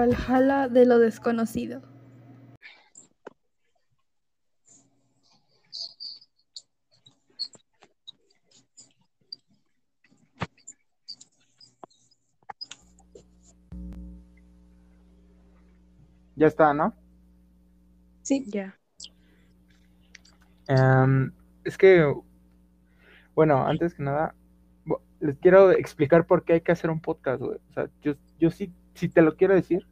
el Valhalla de lo desconocido. Ya está, ¿no? Sí. Ya. Em, es que, bueno, antes que nada, les quiero explicar por qué hay que hacer un podcast, güey. O sea, yo, yo sí, sí te lo quiero decir.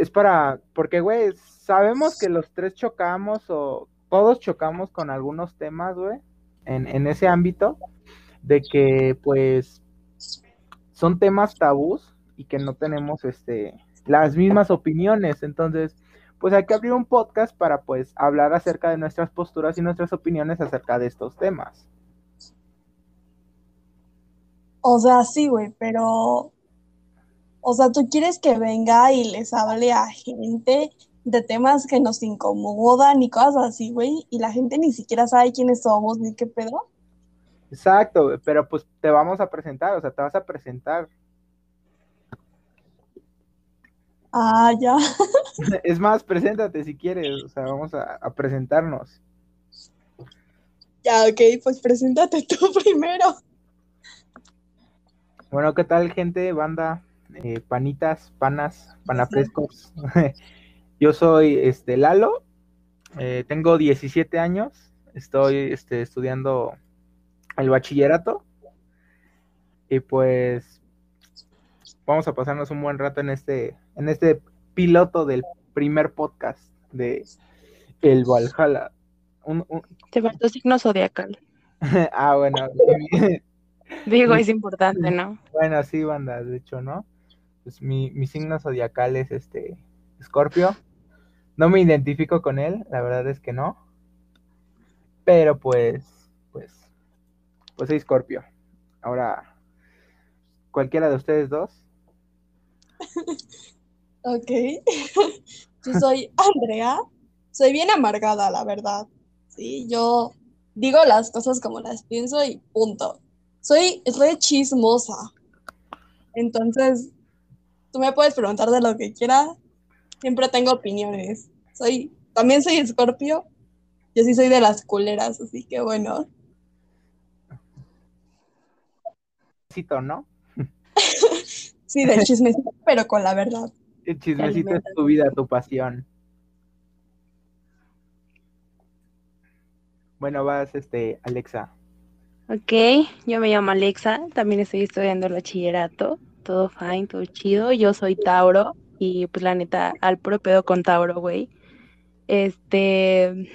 Es para, porque, güey, sabemos que los tres chocamos o todos chocamos con algunos temas, güey, en, en ese ámbito, de que, pues, son temas tabús y que no tenemos, este, las mismas opiniones. Entonces, pues hay que abrir un podcast para pues hablar acerca de nuestras posturas y nuestras opiniones acerca de estos temas. O sea, sí, güey, pero, o sea, tú quieres que venga y les hable a gente de temas que nos incomodan y cosas así, güey, y la gente ni siquiera sabe quiénes somos ni qué pedo. Exacto, pero pues te vamos a presentar, o sea, te vas a presentar. Ah, ya. Es más, preséntate si quieres, o sea, vamos a, a presentarnos. Ya, ok, pues preséntate tú primero. Bueno, ¿qué tal, gente, banda, eh, panitas, panas, panafrescos? Yo soy este Lalo, eh, tengo 17 años, estoy este, estudiando el bachillerato y pues vamos a pasarnos un buen rato en este, en este piloto del primer podcast de El Valhalla. Un- un- Te faltó signo zodiacal. ah, bueno, Digo, es importante, ¿no? bueno, sí, banda, de hecho, ¿no? Pues mi, mi signo zodiacal es este Escorpio. No me identifico con él, la verdad es que no. Pero pues, pues, pues soy Escorpio. Ahora, cualquiera de ustedes dos. Ok. Yo soy Andrea. Soy bien amargada, la verdad. Sí, yo digo las cosas como las pienso y punto. Soy re chismosa. Entonces, tú me puedes preguntar de lo que quieras. Siempre tengo opiniones. Soy, también soy Escorpio. Yo sí soy de las culeras, así que bueno. Cito, ¿no? Sí, del chismecito, pero con la verdad. El chismecito es tu vida, tu pasión. Bueno, vas, este, Alexa. Ok, yo me llamo Alexa, también estoy estudiando el bachillerato, todo fine, todo chido. Yo soy Tauro y pues la neta, al puro pedo con Tauro, güey. Este,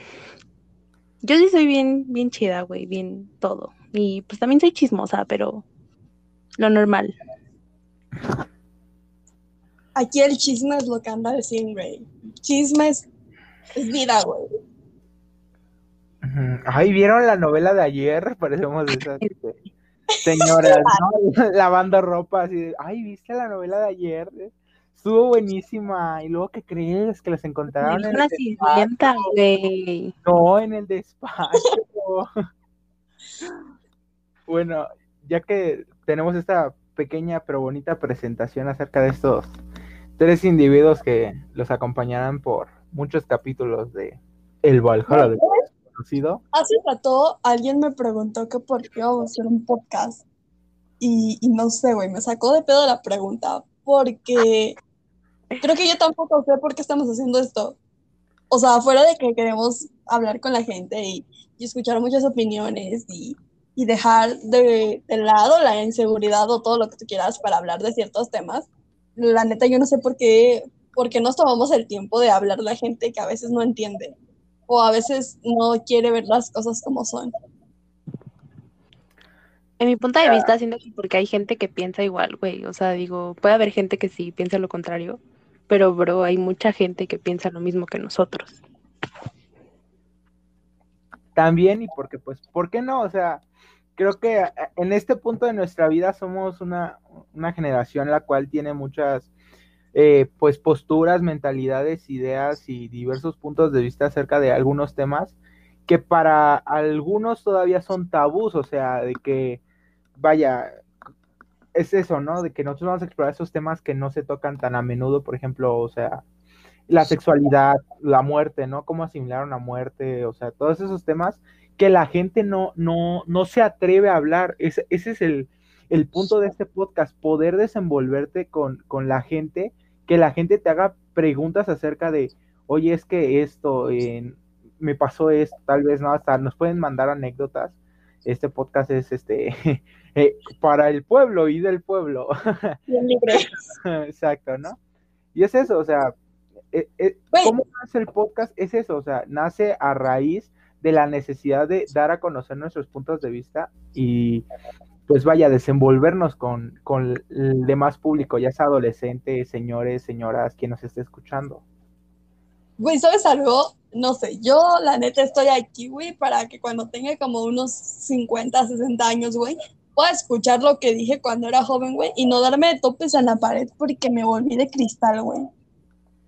yo sí soy bien, bien chida, güey, bien todo. Y pues también soy chismosa, pero lo normal. Aquí el chisme es lo que anda diciendo, güey. Chisme es, es vida, güey. Ay, ¿vieron la novela de ayer? Parecemos de esas señoras, ¿no? Lavando ropa, así de, ay, ¿viste la novela de ayer? Estuvo buenísima. Y luego, ¿qué crees? Que las encontraron en Una el sirvienta, güey. No, en el despacho. Bueno, ya que tenemos esta pequeña pero bonita presentación acerca de estos tres individuos que los acompañarán por muchos capítulos de El Valhalla del Desconocido. Hace rato alguien me preguntó que por qué vamos a hacer un podcast. Y, y no sé, güey, me sacó de pedo la pregunta. Porque creo que yo tampoco sé por qué estamos haciendo esto. O sea, fuera de que queremos hablar con la gente y, y escuchar muchas opiniones y, y dejar de, de lado la inseguridad o todo lo que tú quieras para hablar de ciertos temas. La neta, yo no sé por qué, por qué nos tomamos el tiempo de hablar de la gente que a veces no entiende o a veces no quiere ver las cosas como son. En mi punto de vista, siento que porque hay gente que piensa igual, güey. O sea, digo, puede haber gente que sí piensa lo contrario, pero, bro, hay mucha gente que piensa lo mismo que nosotros. También, y porque, pues, ¿por qué no? O sea, creo que eh, en este punto de nuestra vida somos una, una generación la cual tiene muchas, eh, pues, posturas, mentalidades, ideas y diversos puntos de vista acerca de algunos temas que para algunos todavía son tabús, o sea, de que, vaya, es eso, ¿no? De que nosotros vamos a explorar esos temas que no se tocan tan a menudo, por ejemplo, o sea, la sexualidad, la muerte, ¿no? Cómo asimilar una muerte, o sea, todos esos temas que la gente no, no, no se atreve a hablar. Ese, ese es el, el, punto de este podcast, poder desenvolverte con, con, la gente, que la gente te haga preguntas acerca de, oye, es que esto, eh, me pasó esto, tal vez, ¿no? Hasta nos pueden mandar anécdotas. Este podcast es este eh, para el pueblo y del pueblo. Exacto, ¿no? Y es eso, o sea, eh, eh, ¿cómo nace el podcast? Es eso, o sea, nace a raíz de la necesidad de dar a conocer nuestros puntos de vista y pues vaya, desenvolvernos con, con el demás público, ya sea adolescentes, señores, señoras, quien nos esté escuchando. Güey, ¿sabes algo? No sé, yo la neta estoy aquí, güey, para que cuando tenga como unos 50, 60 años, güey, pueda escuchar lo que dije cuando era joven, güey, y no darme de topes en la pared porque me volví de cristal, güey.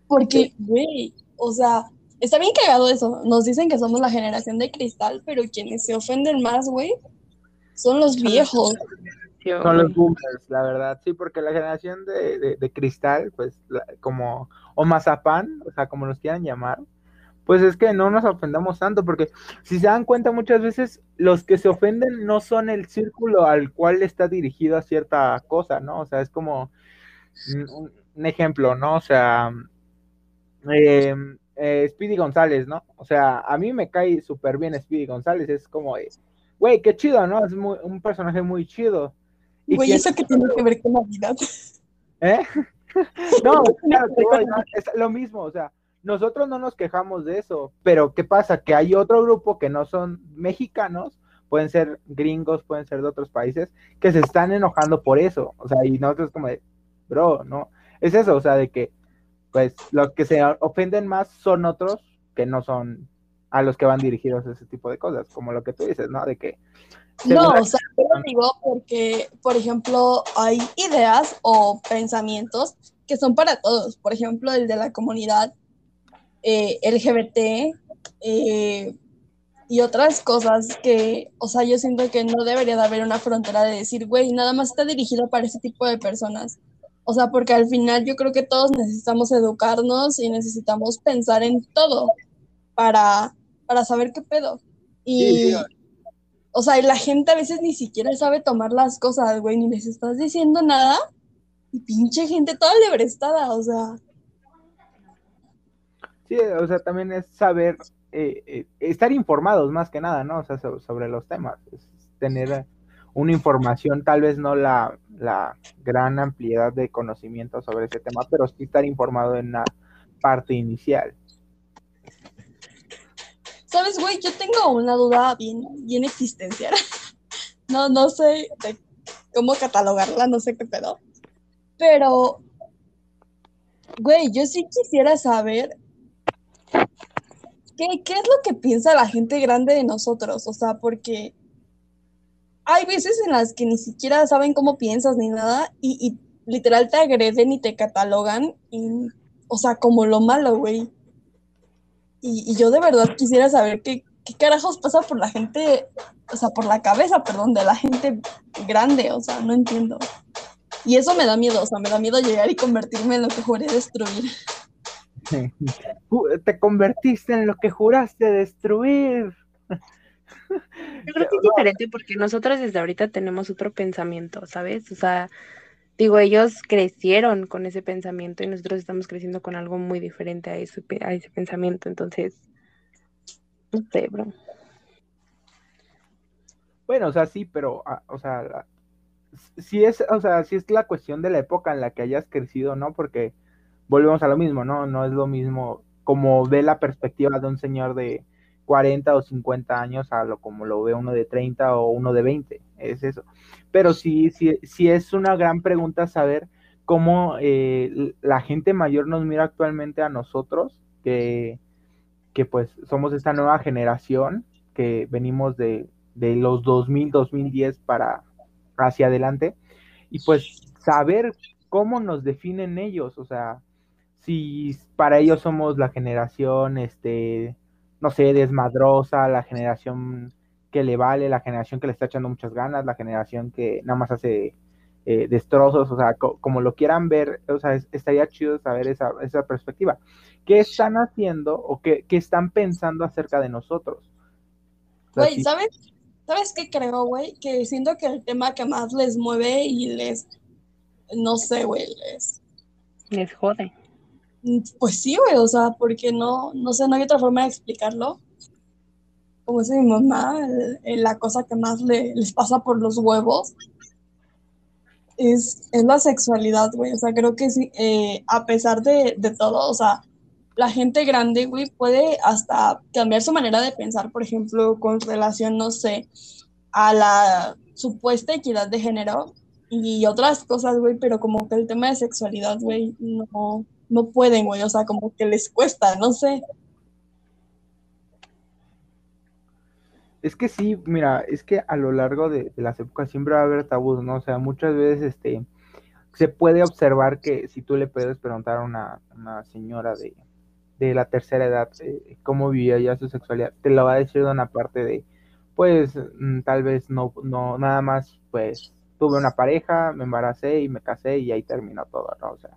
Porque, güey, o sea, está bien cagado eso. Nos dicen que somos la generación de cristal, pero quienes se ofenden más, güey, son los viejos. Son los boomers, la verdad, sí, porque la generación de, de, cristal, pues, como, o mazapán, o sea, como nos quieran llamar, pues es que no nos ofendamos tanto, porque si se dan cuenta muchas veces, los que se ofenden no son el círculo al cual está dirigido a cierta cosa, ¿no? O sea, es como un, un ejemplo, ¿no? O sea, eh, eh, Speedy González, ¿no? O sea, a mí me cae súper bien Speedy González, es como, güey, qué chido, ¿no? Es un personaje muy chido. Güey, ¿eso qué tiene que ver con la vida? ¿Eh? no, es lo mismo, o sea, nosotros no nos quejamos de eso, pero ¿qué pasa? Que hay otro grupo que no son mexicanos, pueden ser gringos, pueden ser de otros países, que se están enojando por eso, o sea, y nosotros como de, bro, no, es eso, o sea, de que pues los que se ofenden más son otros que no son a los que van dirigidos ese tipo de cosas, como lo que tú dices, ¿no? De que... No, o sea, yo lo digo porque, por ejemplo, hay ideas o pensamientos que son para todos. Por ejemplo, el de la comunidad eh, LGBT eh, y otras cosas que, o sea, yo siento que no debería de haber una frontera de decir, güey, nada más está dirigido para ese tipo de personas. O sea, porque al final yo creo que todos necesitamos educarnos y necesitamos pensar en todo para, para saber qué pedo. Y, o sea, y la gente a veces ni siquiera sabe tomar las cosas, güey, ni les estás diciendo nada. Y pinche gente toda lebrestada, o sea. Sí, o sea, también es saber, eh, eh, estar informados más que nada, ¿no? O sea, sobre, los temas, es tener una información, tal vez no la, la, gran ampliedad de conocimiento sobre ese tema, pero sí estar informado en la parte inicial. Sabes, güey, yo tengo una duda bien, bien existencial. No, no sé cómo catalogarla, no sé qué pedo. Pero, güey, yo sí quisiera saber qué, qué es lo que piensa la gente grande de nosotros. O sea, porque hay veces en las que ni siquiera saben cómo piensas ni nada y, literal te agreden y te catalogan, y, o sea, como lo malo, güey. Y, yo de verdad quisiera saber qué, qué carajos pasa por la gente, o sea, por la cabeza, perdón, de la gente grande, o sea, no entiendo. Y eso me da miedo, o sea, me da miedo llegar y convertirme en lo que juré destruir. Te convertiste en lo que juraste destruir. Yo creo que es diferente porque nosotros desde ahorita tenemos otro pensamiento, ¿sabes? O sea, digo, ellos crecieron con ese pensamiento y nosotros estamos creciendo con algo muy diferente a ese, pensamiento, entonces, no sé, bro. Bueno, o sea, sí, pero, ah, o sea, es, o sea, si es la cuestión de la época en la que hayas crecido, ¿no? Porque volvemos a lo mismo, ¿no? No es lo mismo como ve la perspectiva de un señor de 40 o 50 años a lo como lo ve uno de 30 o uno de 20, es eso. Pero sí, sí, sí es una gran pregunta saber cómo eh, la gente mayor nos mira actualmente a nosotros, que, que pues somos esta nueva generación, que venimos de, de los 2000, 2010 para hacia adelante, y pues saber cómo nos definen ellos, o sea, si para ellos somos la generación, este, no sé, desmadrosa, la generación que le vale, la generación que le está echando muchas ganas, la generación que nada más hace eh, destrozos, o sea, co- como lo quieran ver, o sea, es- estaría chido saber esa, esa perspectiva. ¿Qué están haciendo o qué, qué están pensando acerca de nosotros? O sea, Güey, ¿sabes? ¿Sabes qué creo, güey? Que siento que el tema que más les mueve y les, no sé, güey, les, Les jode. Pues sí, güey, o sea, porque no, no sé, no hay otra forma de explicarlo. Como dice mi mamá, la cosa que más le- les pasa por los huevos es, es la sexualidad, güey. O sea, creo que sí, eh, a pesar de, de todo, o sea, la gente grande, güey, puede hasta cambiar su manera de pensar, por ejemplo, con relación, no sé, a la supuesta equidad de género y otras cosas, güey, pero como que el tema de sexualidad, güey, no, no pueden, güey, o sea, como que les cuesta, no sé. Es que sí, mira, es que a lo largo de, las épocas siempre va a haber tabús, ¿no? O sea, muchas veces este, se puede observar que si tú le puedes preguntar a una, una señora de, de la tercera edad eh, cómo vivía ya su sexualidad, te lo va a decir de una parte de, pues, mm, tal vez no, no, nada más, pues, tuve una pareja, me embaracé y me casé y ahí terminó todo, ¿no? O sea,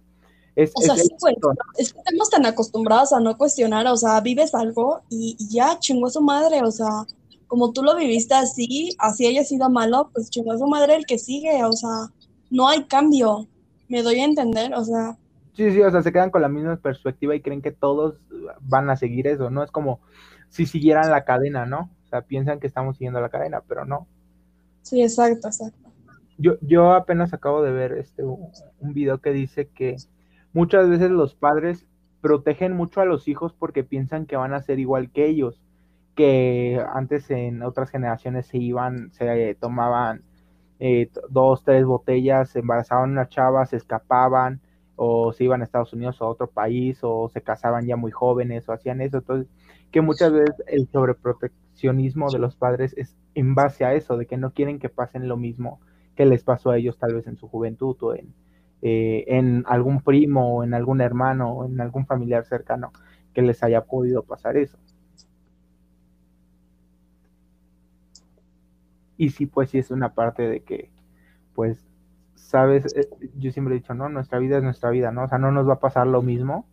es, O sea, es sí, güey, es que estamos tan acostumbrados a no cuestionar, o sea, vives algo y, y ya chingó a su madre, o sea, como tú lo viviste así, así haya sido malo, pues chingó a su madre el que sigue, o sea, no hay cambio, me doy a entender, o sea, Sí, sí, o sea, se quedan con la misma perspectiva y creen que todos van a seguir eso, ¿no? Es como si siguieran la cadena, ¿no? O sea, piensan que estamos siguiendo la cadena, pero no. sí, exacto, exacto. Yo, yo apenas acabo de ver este un video que dice que muchas veces los padres protegen mucho a los hijos porque piensan que van a ser igual que ellos, que antes en otras generaciones se iban, se tomaban eh, dos, tres botellas, se embarazaban una chava, se escapaban, o se iban a Estados Unidos o a otro país, o se casaban ya muy jóvenes, o hacían eso. Entonces, que muchas veces el sobreproteccionismo de los padres es en base a eso, de que no quieren que pasen lo mismo que les pasó a ellos tal vez en su juventud o en, eh, en algún primo o en algún hermano o en algún familiar cercano que les haya podido pasar eso. Y sí, pues sí es una parte de que, pues, sabes, Eh, yo siempre he dicho, no, nuestra vida es nuestra vida, ¿no? O sea, no nos va a pasar lo mismo,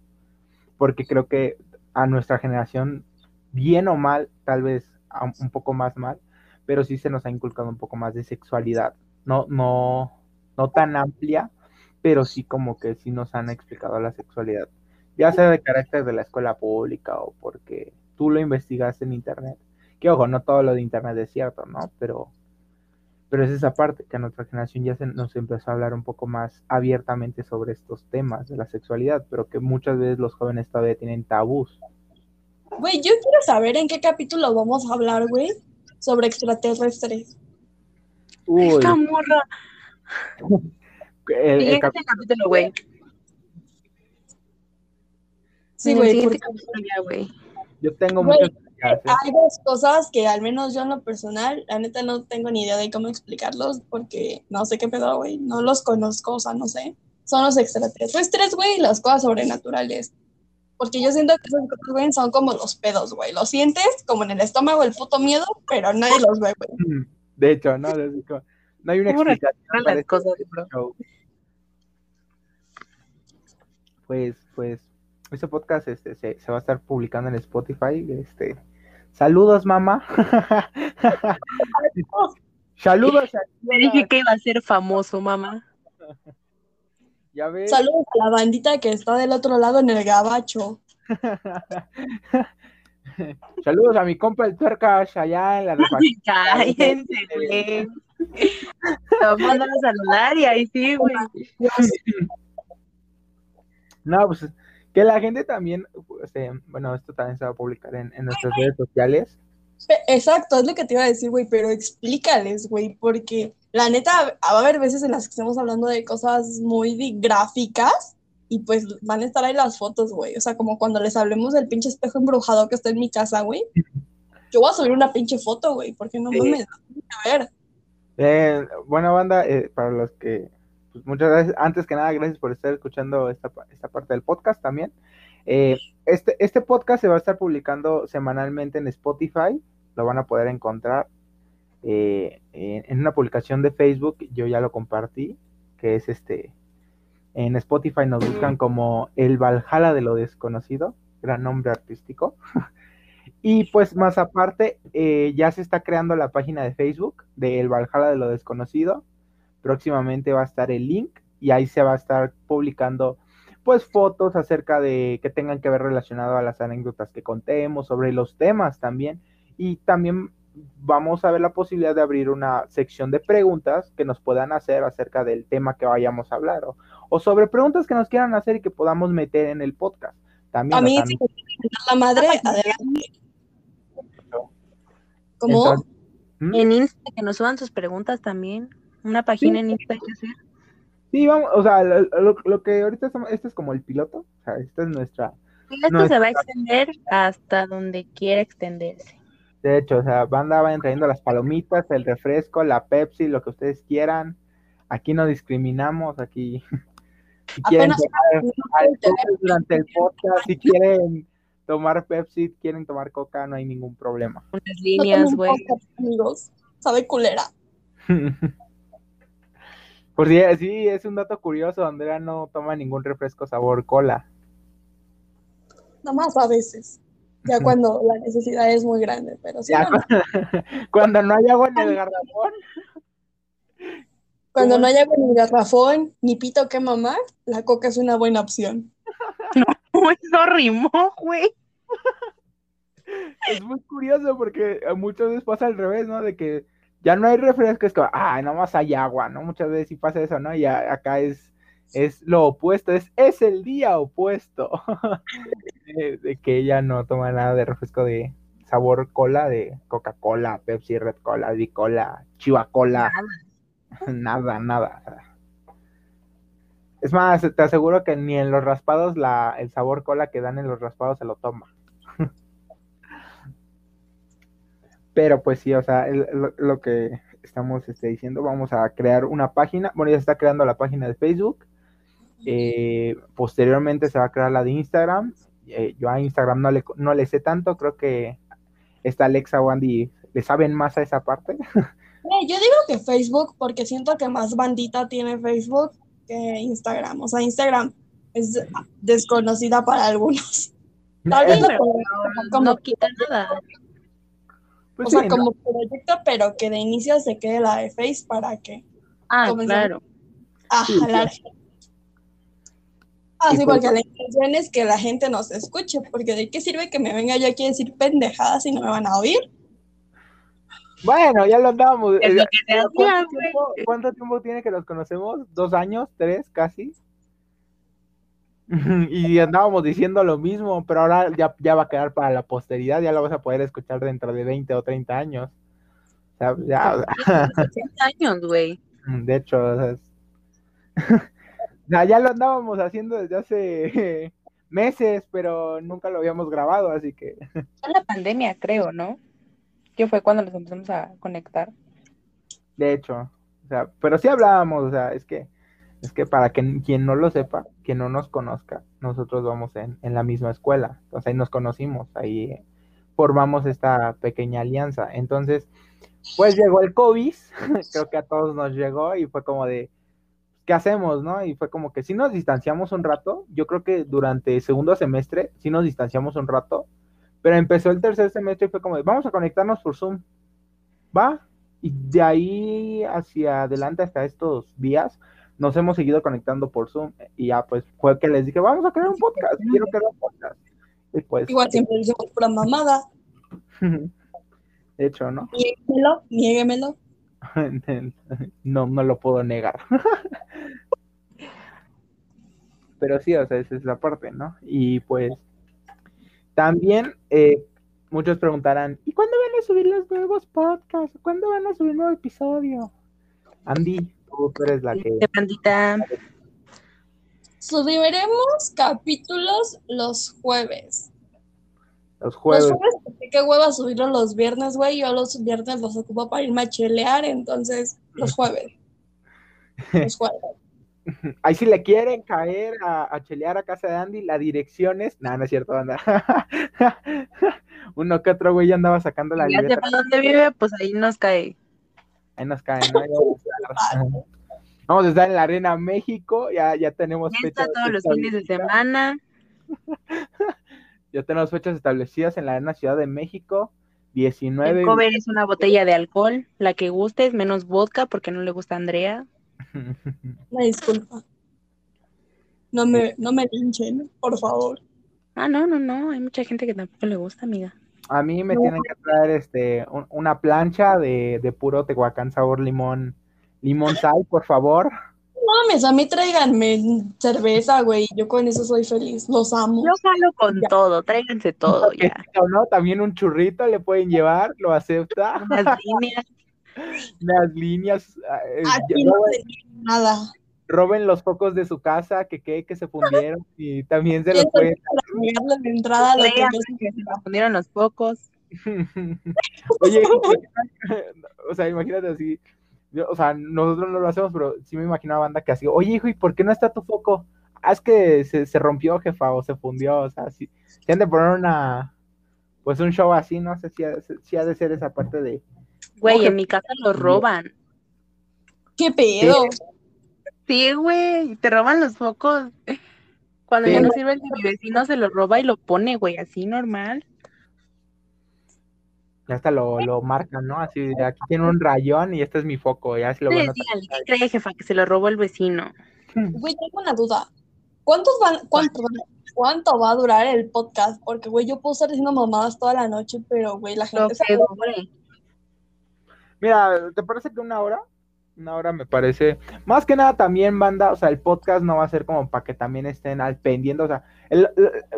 porque creo que a nuestra generación, bien o mal, tal vez un poco más mal, pero sí se nos ha inculcado un poco más de sexualidad, no, no, no tan amplia, pero sí como que sí nos han explicado la sexualidad, ya sea de carácter de la escuela pública o porque tú lo investigaste en internet, que ojo, no todo lo de internet es cierto, ¿no? Pero, pero es esa parte que a nuestra generación ya se nos empezó a hablar un poco más abiertamente sobre estos temas de la sexualidad, pero que muchas veces los jóvenes todavía tienen tabús. Güey, yo quiero saber en qué capítulo vamos a hablar, güey, sobre extraterrestres. Uy, Esta morra. el- el Siguiente cap- capítulo, güey. Sí, el güey, porque yo tengo muchas ¿eh? hay dos cosas que al menos yo en lo personal, la neta no tengo ni idea de cómo explicarlos porque no sé qué pedo, güey, no los conozco, o sea, no sé. Son los extraterrestres, güey, y las cosas sobrenaturales. Porque yo siento que esos cosas, güey, son como los pedos, güey. Los sientes como en el estómago el puto miedo, pero nadie los ve, güey. De hecho, no, no hay una ¿Cómo explicación para las este cosas, bro. show. Pues, pues, este podcast este, se, se va a estar publicando en Spotify. Este, saludos, mamá. saludos. Me dije que iba a ser famoso, mamá. Ya ves. Saludos a la bandita que está del otro lado en el gabacho. Saludos a mi compa el tuercas allá en la. Cállense, güey. Mandan a saludar y ahí sí, güey. No, pues que la gente también, este, bueno, esto también se va a publicar en, en nuestras redes sociales. Exacto, es lo que te iba a decir, güey, pero explícales, güey, porque la neta va a haber veces en las que estemos hablando de cosas muy gráficas y pues van a estar ahí las fotos, güey. O sea, como cuando les hablemos del pinche espejo embrujado que está en mi casa, güey. Yo voy a subir una pinche foto, güey, porque no Sí. mames, a ver. Eh, buena banda, eh, para los que, muchas gracias, antes que nada, gracias por estar escuchando esta, esta parte del podcast también. Eh, este, este podcast se va a estar publicando semanalmente en Spotify, lo van a poder encontrar eh, en, en una publicación de Facebook, yo ya lo compartí, que es este, en Spotify nos buscan como El Valhalla de lo Desconocido, gran nombre artístico. y pues más aparte, eh, ya se está creando la página de Facebook de El Valhalla de lo Desconocido. Próximamente va a estar el link y ahí se va a estar publicando pues fotos acerca de que tengan que ver relacionado a las anécdotas que contemos, sobre los temas también. Y también vamos a ver la posibilidad de abrir una sección de preguntas que nos puedan hacer acerca del tema que vayamos a hablar o, sobre preguntas que nos quieran hacer y que podamos meter en el podcast. También, A mí, o si la madre, adelante. ¿Cómo? entonces- ¿Mm? En Insta, que nos suban sus preguntas también. Una página en Insta hay que hacer. Sí, vamos, o sea, lo, lo- lo que ahorita estamos, este es como el piloto, o sea, esta es nuestra, Y esto No, se va a extender hasta donde quiera extenderse. de hecho, o sea, banda vayan trayendo las palomitas, el refresco, la Pepsi, lo que ustedes quieran. Aquí no discriminamos, aquí si quieren alcohol durante el podcast, si quieren tomar Pepsi, quieren tomar Coca, no hay ningún problema. Unas No líneas, güey. amigos. Sabe culera. Por si sí, es un dato curioso, Andrea no toma ningún refresco sabor cola. Nada más a veces. Ya cuando la necesidad es muy grande, pero sí, Ya, no, no. Cuando no hay agua en el garrafón, cuando no haya ni garrafón ni pito que mamar, la coca es una buena opción. No rimó, güey. es muy curioso porque muchas veces pasa al revés, ¿no? De que ya no hay refresco, es como, ah, nada más hay agua, ¿no? Muchas veces sí pasa eso, ¿no? Y a- acá es, es lo opuesto, es, es el día opuesto de, de que ella no toma nada de refresco de sabor cola, de Coca-Cola, Pepsi, Red Cola, Bicola, Chiva Cola, nada, nada. Es más, te aseguro que ni en los raspados la, el sabor cola que dan en los raspados se lo toma. Pero pues sí, o sea, el- lo, lo que estamos este, diciendo, vamos a crear una página. Bueno, ya se está creando la página de Facebook. Eh, posteriormente se va a crear la de Instagram. Eh, yo a Instagram no le, no le sé tanto, creo que esta Alexa o Andy le saben más a esa parte. Eh, yo digo que Facebook, porque siento que más bandita tiene Facebook que Instagram. O sea, Instagram es desconocida para algunos. Tal vez como, No quita nada. Pues o sea, sí, ¿no? como proyecto, pero que de inicio se quede la de Face para que Ah, claro. a Sí, jalar. Ah, Y sí, pues- porque la intención es que la gente nos escuche, porque de qué sirve que me venga yo aquí a decir pendejadas si no me van a oír. Bueno, ya lo andábamos. Es lo eh, ¿cuánto, tiempo, cuánto tiempo tiene que nos conocemos? ¿Dos años? ¿Tres? Casi. Y andábamos diciendo lo mismo, pero ahora ya, ya va a quedar para la posteridad, ya lo vas a poder escuchar dentro de 20 o 30 años. O sea, ya, 60 años, güey. de hecho, o sea, es- ya, ya lo andábamos haciendo desde hace meses, pero nunca lo habíamos grabado, así que Fue la pandemia, creo, ¿no? Que fue cuando nos empezamos a conectar. De hecho, o sea, pero sí hablábamos, o sea, es que, es que para que quien no lo sepa, quien no nos conozca, nosotros vamos en, en la misma escuela, entonces ahí nos conocimos, ahí formamos esta pequeña alianza. Entonces, pues llegó el COVID, creo que a todos nos llegó y fue como de, ¿qué hacemos, no? Y fue como que si nos distanciamos un rato, yo creo que durante segundo semestre sí nos distanciamos un rato, pero empezó el tercer semestre y fue como de, vamos a conectarnos por Zoom, ¿va? Y de ahí hacia adelante hasta estos días nos hemos seguido conectando por Zoom y ya pues fue que les dije, vamos a crear un podcast, quiero crear un podcast. Y pues, Igual siempre decimos pura mamada. de hecho, ¿no? Niéguemelo, niéguemelo. no, no lo puedo negar. Pero sí, o sea, esa es la parte, ¿no? Y pues también eh, muchos preguntarán, ¿y cuándo van a subir los nuevos podcasts? ¿Cuándo van a subir nuevo episodio? Andy, tú, tú eres la que... Subiremos capítulos los jueves. Los Los jueves. jueves, porque qué hueva subirlos los viernes, güey. Yo los viernes los ocupo para irme a chelear, entonces los jueves. Los jueves. Ahí si le quieren caer a, a chelear a casa de Andy, la dirección es... No, no es cierto, anda. Uno que otro güey ya andaba sacando la Ya libreta. sepa dónde vive, pues ahí nos cae. Ahí nos caen, ¿no? Vamos a estar. En la Arena México, ya, ya tenemos Fiesta fechas todos los fines de establecidas. semana. Ya tenemos fechas establecidas en la Arena Ciudad de México, 19. El cover es una botella de alcohol, la que gustes, menos vodka porque no le gusta a Andrea. Una disculpa. No me, no me linchen, por favor. Ah, no, no, no, hay mucha gente que tampoco le gusta, amiga. A mí me No. tienen que traer este un- una plancha de, de puro Tehuacán sabor limón, limón sal, por favor. No mames, a mí tráiganme cerveza, güey. Yo con eso soy feliz. Los amo. Yo jalo con Ya. todo, tráiganse todo ya. O no, también un churrito le pueden llevar, lo acepta. Las líneas. Las líneas, eh, Aquí no roben, tenía nada. roben los focos de su casa, que que, que se fundieron y también se los pueden. de entrada lo que que se confundieron los focos. Oye, o sea, imagínate así. Yo- o sea, nosotros no lo hacemos, pero sí me imagino a banda que así, oye, hijo, ¿y por qué no está tu foco? Ah, es que se, se rompió, jefa, o se fundió, o sea, sí. sí han de poner una, pues un show así, no sé si ha, si ha de ser esa parte de. Güey, en mi casa los roban. ¿Qué pedo? Sí, güey, te roban los focos. Cuando Sí. ya no sirve el de mi vecino se lo roba y lo pone, güey, así normal. Ya hasta lo, lo marcan, ¿no? Así, de aquí tiene un rayón y este es mi foco, ya si lo van a ¿qué cree, jefa? Que se lo robó el vecino. Güey, tengo una duda. ¿Cuántos van, cuánto, cuánto va a durar el podcast? Porque, güey, yo puedo estar diciendo mamadas toda la noche, pero, güey, la gente se. Mira, ¿te parece que una hora? Una hora me parece. Más que nada también, banda, o sea, el podcast no va a ser como para que también estén al pendiente, o sea, el-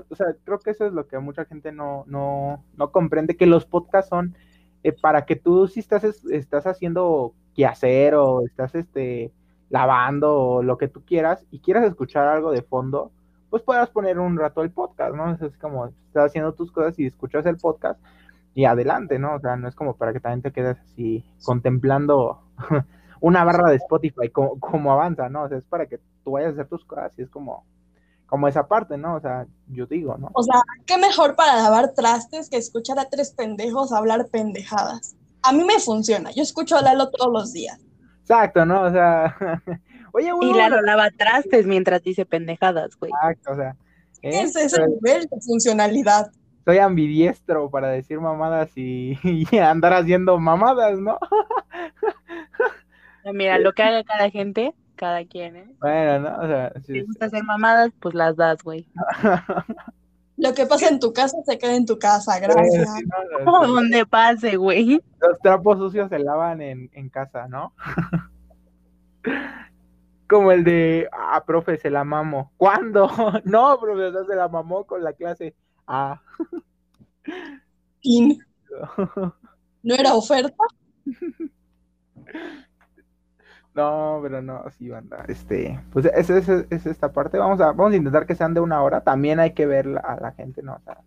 o sea, creo que eso es lo que mucha gente no, no, no comprende, que los podcasts son eh, para que tú si estás, es- estás haciendo quehacer o estás este lavando o lo que tú quieras y quieras escuchar algo de fondo, pues puedas poner un rato el podcast, ¿no? Es como estás haciendo tus cosas y escuchas el podcast y adelante, ¿no? O sea, no es como para que también te quedes así contemplando una barra de Spotify como, como avanza, ¿no? O sea, es para que tú vayas a hacer tus cosas y es como, como esa parte, ¿no? O sea, yo digo, ¿no? O sea, qué mejor para lavar trastes que escuchar a tres pendejos hablar pendejadas. A mí me funciona. Yo escucho a Lalo todos los días. Exacto, ¿no? O sea, oye, güey, Y Lalo lava trastes mientras dice pendejadas, güey. exacto, o sea, ¿eh? Ese es el nivel de funcionalidad. soy ambidiestro para decir mamadas y, y andar haciendo mamadas, ¿no? Mira, lo que haga cada gente, cada quien, ¿eh? Bueno, ¿no? O sea, Si sí, te gusta hacer mamadas, pues las das, güey. Lo que pasa en tu casa se queda en tu casa. Gracias. sí, ¿no? O donde pase, güey. Los trapos sucios se lavan en, en casa, ¿no? Como el de, ah, profe, se la mamo. ¿Cuándo? No, profesor, se la mamó con la clase. Ah. ¿No era oferta? No, pero no, sí, banda. Este, pues es, es, es esta parte. Vamos a, vamos a intentar que sean de una hora. También hay que ver la- a la gente, ¿no? O sea,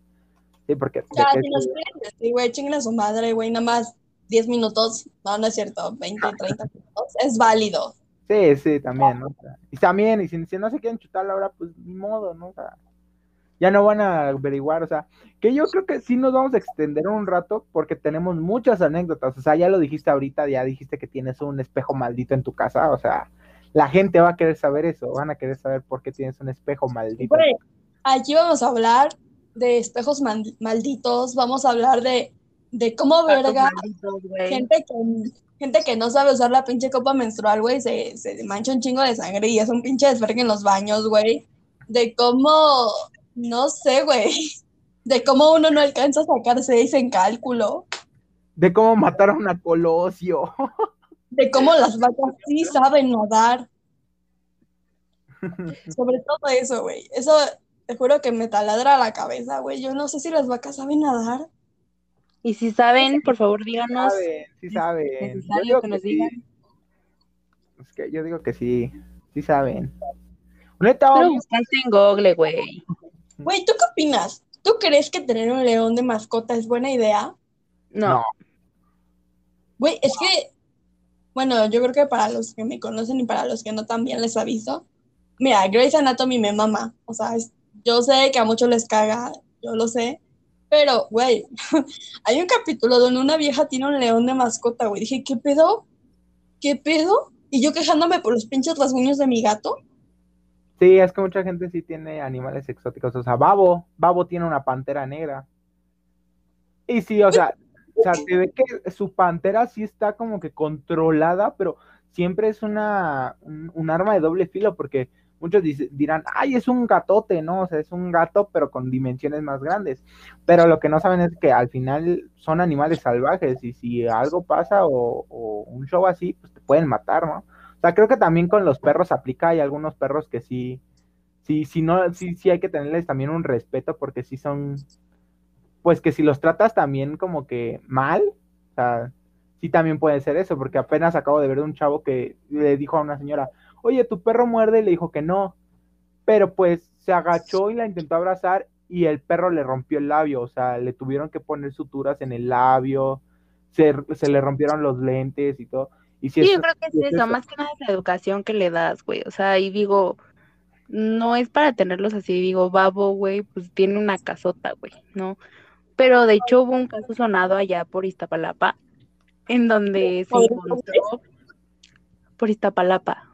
sí, porque. Ya, si nos decir, güey, chinguen a su madre, güey, nada más 10 minutos. No, no es cierto, 20, 30 minutos. Es válido. Sí, sí, también, ¿no? O sea, y también, y si, si no se quieren chutar la hora, pues ni modo, ¿no? O sea, ya no van a averiguar, o sea, que yo creo que sí nos vamos a extender un rato porque tenemos muchas anécdotas, o sea, ya lo dijiste ahorita, ya dijiste que tienes un espejo maldito en tu casa, o sea, la gente va a querer saber eso, van a querer saber por qué tienes un espejo maldito. Aquí vamos a hablar de espejos mal- malditos, vamos a hablar de, de cómo verga Malditos, gente que, gente que no sabe usar la pinche copa menstrual, güey, se, se mancha un chingo de sangre y es un pinche desvergue en los baños, güey. De cómo, no sé, güey, de cómo uno no alcanza a sacar seis en cálculo, De cómo mataron a Colosio. de cómo las vacas sí saben nadar. Sobre todo eso, güey. Eso te juro que me taladra la cabeza, güey. Yo no sé si las vacas saben nadar. Y si saben, por favor, Sí díganos. saben, sí saben. Yo digo que que nos sí. digan. Es que yo digo que sí, sí saben. Neta, Pero buscaste en Google, güey. Güey, ¿tú qué opinas? ¿Tú crees que tener un león de mascota es buena idea? No. Güey, es que, bueno, yo creo que para los que me conocen y para los que no también les aviso. Mira, Grey's Anatomy me mama. O sea, es- yo sé que a muchos les caga, yo lo sé. Pero, güey, hay un capítulo donde una vieja tiene un león de mascota, güey. Dije, ¿qué pedo? ¿Qué pedo? Y yo quejándome por los pinches rasguños de mi gato. Sí, es que mucha gente sí tiene animales exóticos. O sea, Babo, Babo tiene una pantera negra. Y sí, o sea, o sea, se ve que su pantera sí está como que controlada, pero siempre es una, un, arma de doble filo, porque muchos dirán, ay, es un gatote, ¿no? O sea, es un gato, pero con dimensiones más grandes. Pero lo que no saben es que al final son animales salvajes y si algo pasa o, o un show así, pues te pueden matar, ¿no? O sea, creo que también con los perros aplica, hay algunos perros que sí, sí, sí, no, sí, sí hay que tenerles también un respeto porque sí son, pues que si los tratas también como que mal, o sea, sí también puede ser eso, porque apenas acabo de ver un chavo que le dijo a una señora, oye, tu perro muerde, y le dijo que no, pero pues se agachó y la intentó abrazar y el perro le rompió el labio, o sea, le tuvieron que poner suturas en el labio, se, se le rompieron los lentes y todo. Y si Sí, es- yo creo que es es eso, eso. más que nada es la educación que le das, güey. O sea, y digo, no es para tenerlos así, digo, Babo, güey, pues tiene una casota, güey, ¿no? Pero de hecho hubo un caso sonado allá por Iztapalapa, en donde se ¿Por encontró por Iztapalapa.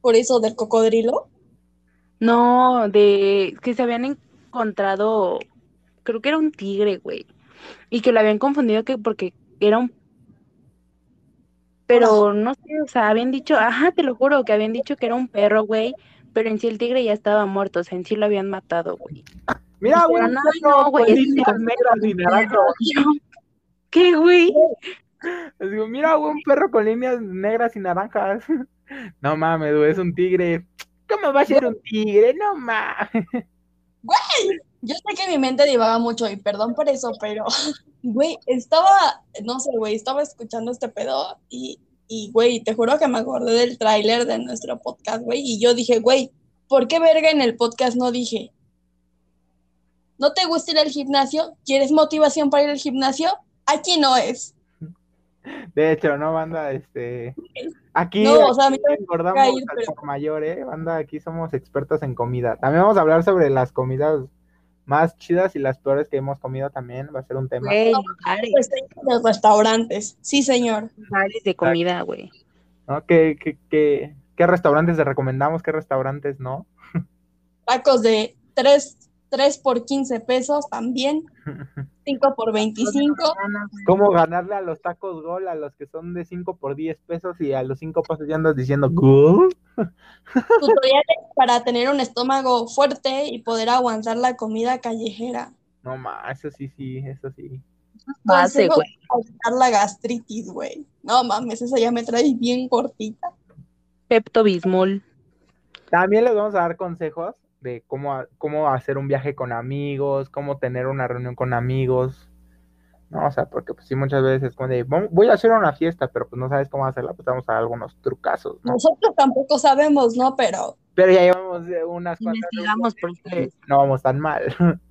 Por eso del cocodrilo. No, de que se habían encontrado, creo que era un tigre, güey, y que lo habían confundido que porque era un, pero no sé, o sea, habían dicho, ajá, te lo juro, que habían dicho que era un perro, güey, pero en sí el tigre ya estaba muerto, o sea, en sí lo habían matado, güey. Mira, güey, no, un perro no, con güey, es líneas un negras y naranjas. Yo, ¿Qué, güey? Les digo, mira, güey, un perro con líneas negras y naranjas. No mames, güey, es un tigre. ¿Cómo va a ser un tigre? No mames. Yo sé que mi mente divaga mucho y perdón por eso, pero, güey, estaba, no sé, güey, estaba escuchando este pedo y, y, güey, te juro que me acordé del tráiler de nuestro podcast, güey, y yo dije, güey, ¿por qué verga en el podcast no dije? ¿No te gusta ir al gimnasio? ¿Quieres motivación para ir al gimnasio? Aquí no es. De hecho, no, banda, este. Aquí, No, o sea, aquí engordamos me ir, al pero- por mayor, ¿eh? Banda, aquí somos expertos en comida. También vamos a hablar sobre las comidas más chidas y las peores que hemos comido también. Va a ser un tema. Güey, Pues los restaurantes. Sí, señor. lugares de comida, güey. ¿no? ¿Qué, qué, qué, qué restaurantes te recomendamos? ¿Qué restaurantes no? Tacos de 3, 3 por 15 pesos también, 5 por 25. ¿Cómo ganarle a los tacos gol a los que son de 5 por 10 pesos y a los 5 pesos ya andas diciendo gol? Tutoriales para tener un estómago fuerte y poder aguantar la comida callejera. No más, eso sí, sí, eso sí. Base, güey. la gastritis, güey. No mames, esa ya me trae bien cortita. Pepto Bismol. También les vamos a dar consejos de cómo, cómo hacer un viaje con amigos, cómo tener una reunión con amigos. No, o sea, porque pues sí, muchas veces es como de, "Vam- voy a hacer una fiesta, pero pues no sabes cómo hacerla, pues vamos a dar algunos trucazos, ¿no? Nosotros tampoco sabemos, ¿no? Pero Pero ya llevamos eh, unas cuantas Investigamos por veces y ustedes. no vamos tan mal.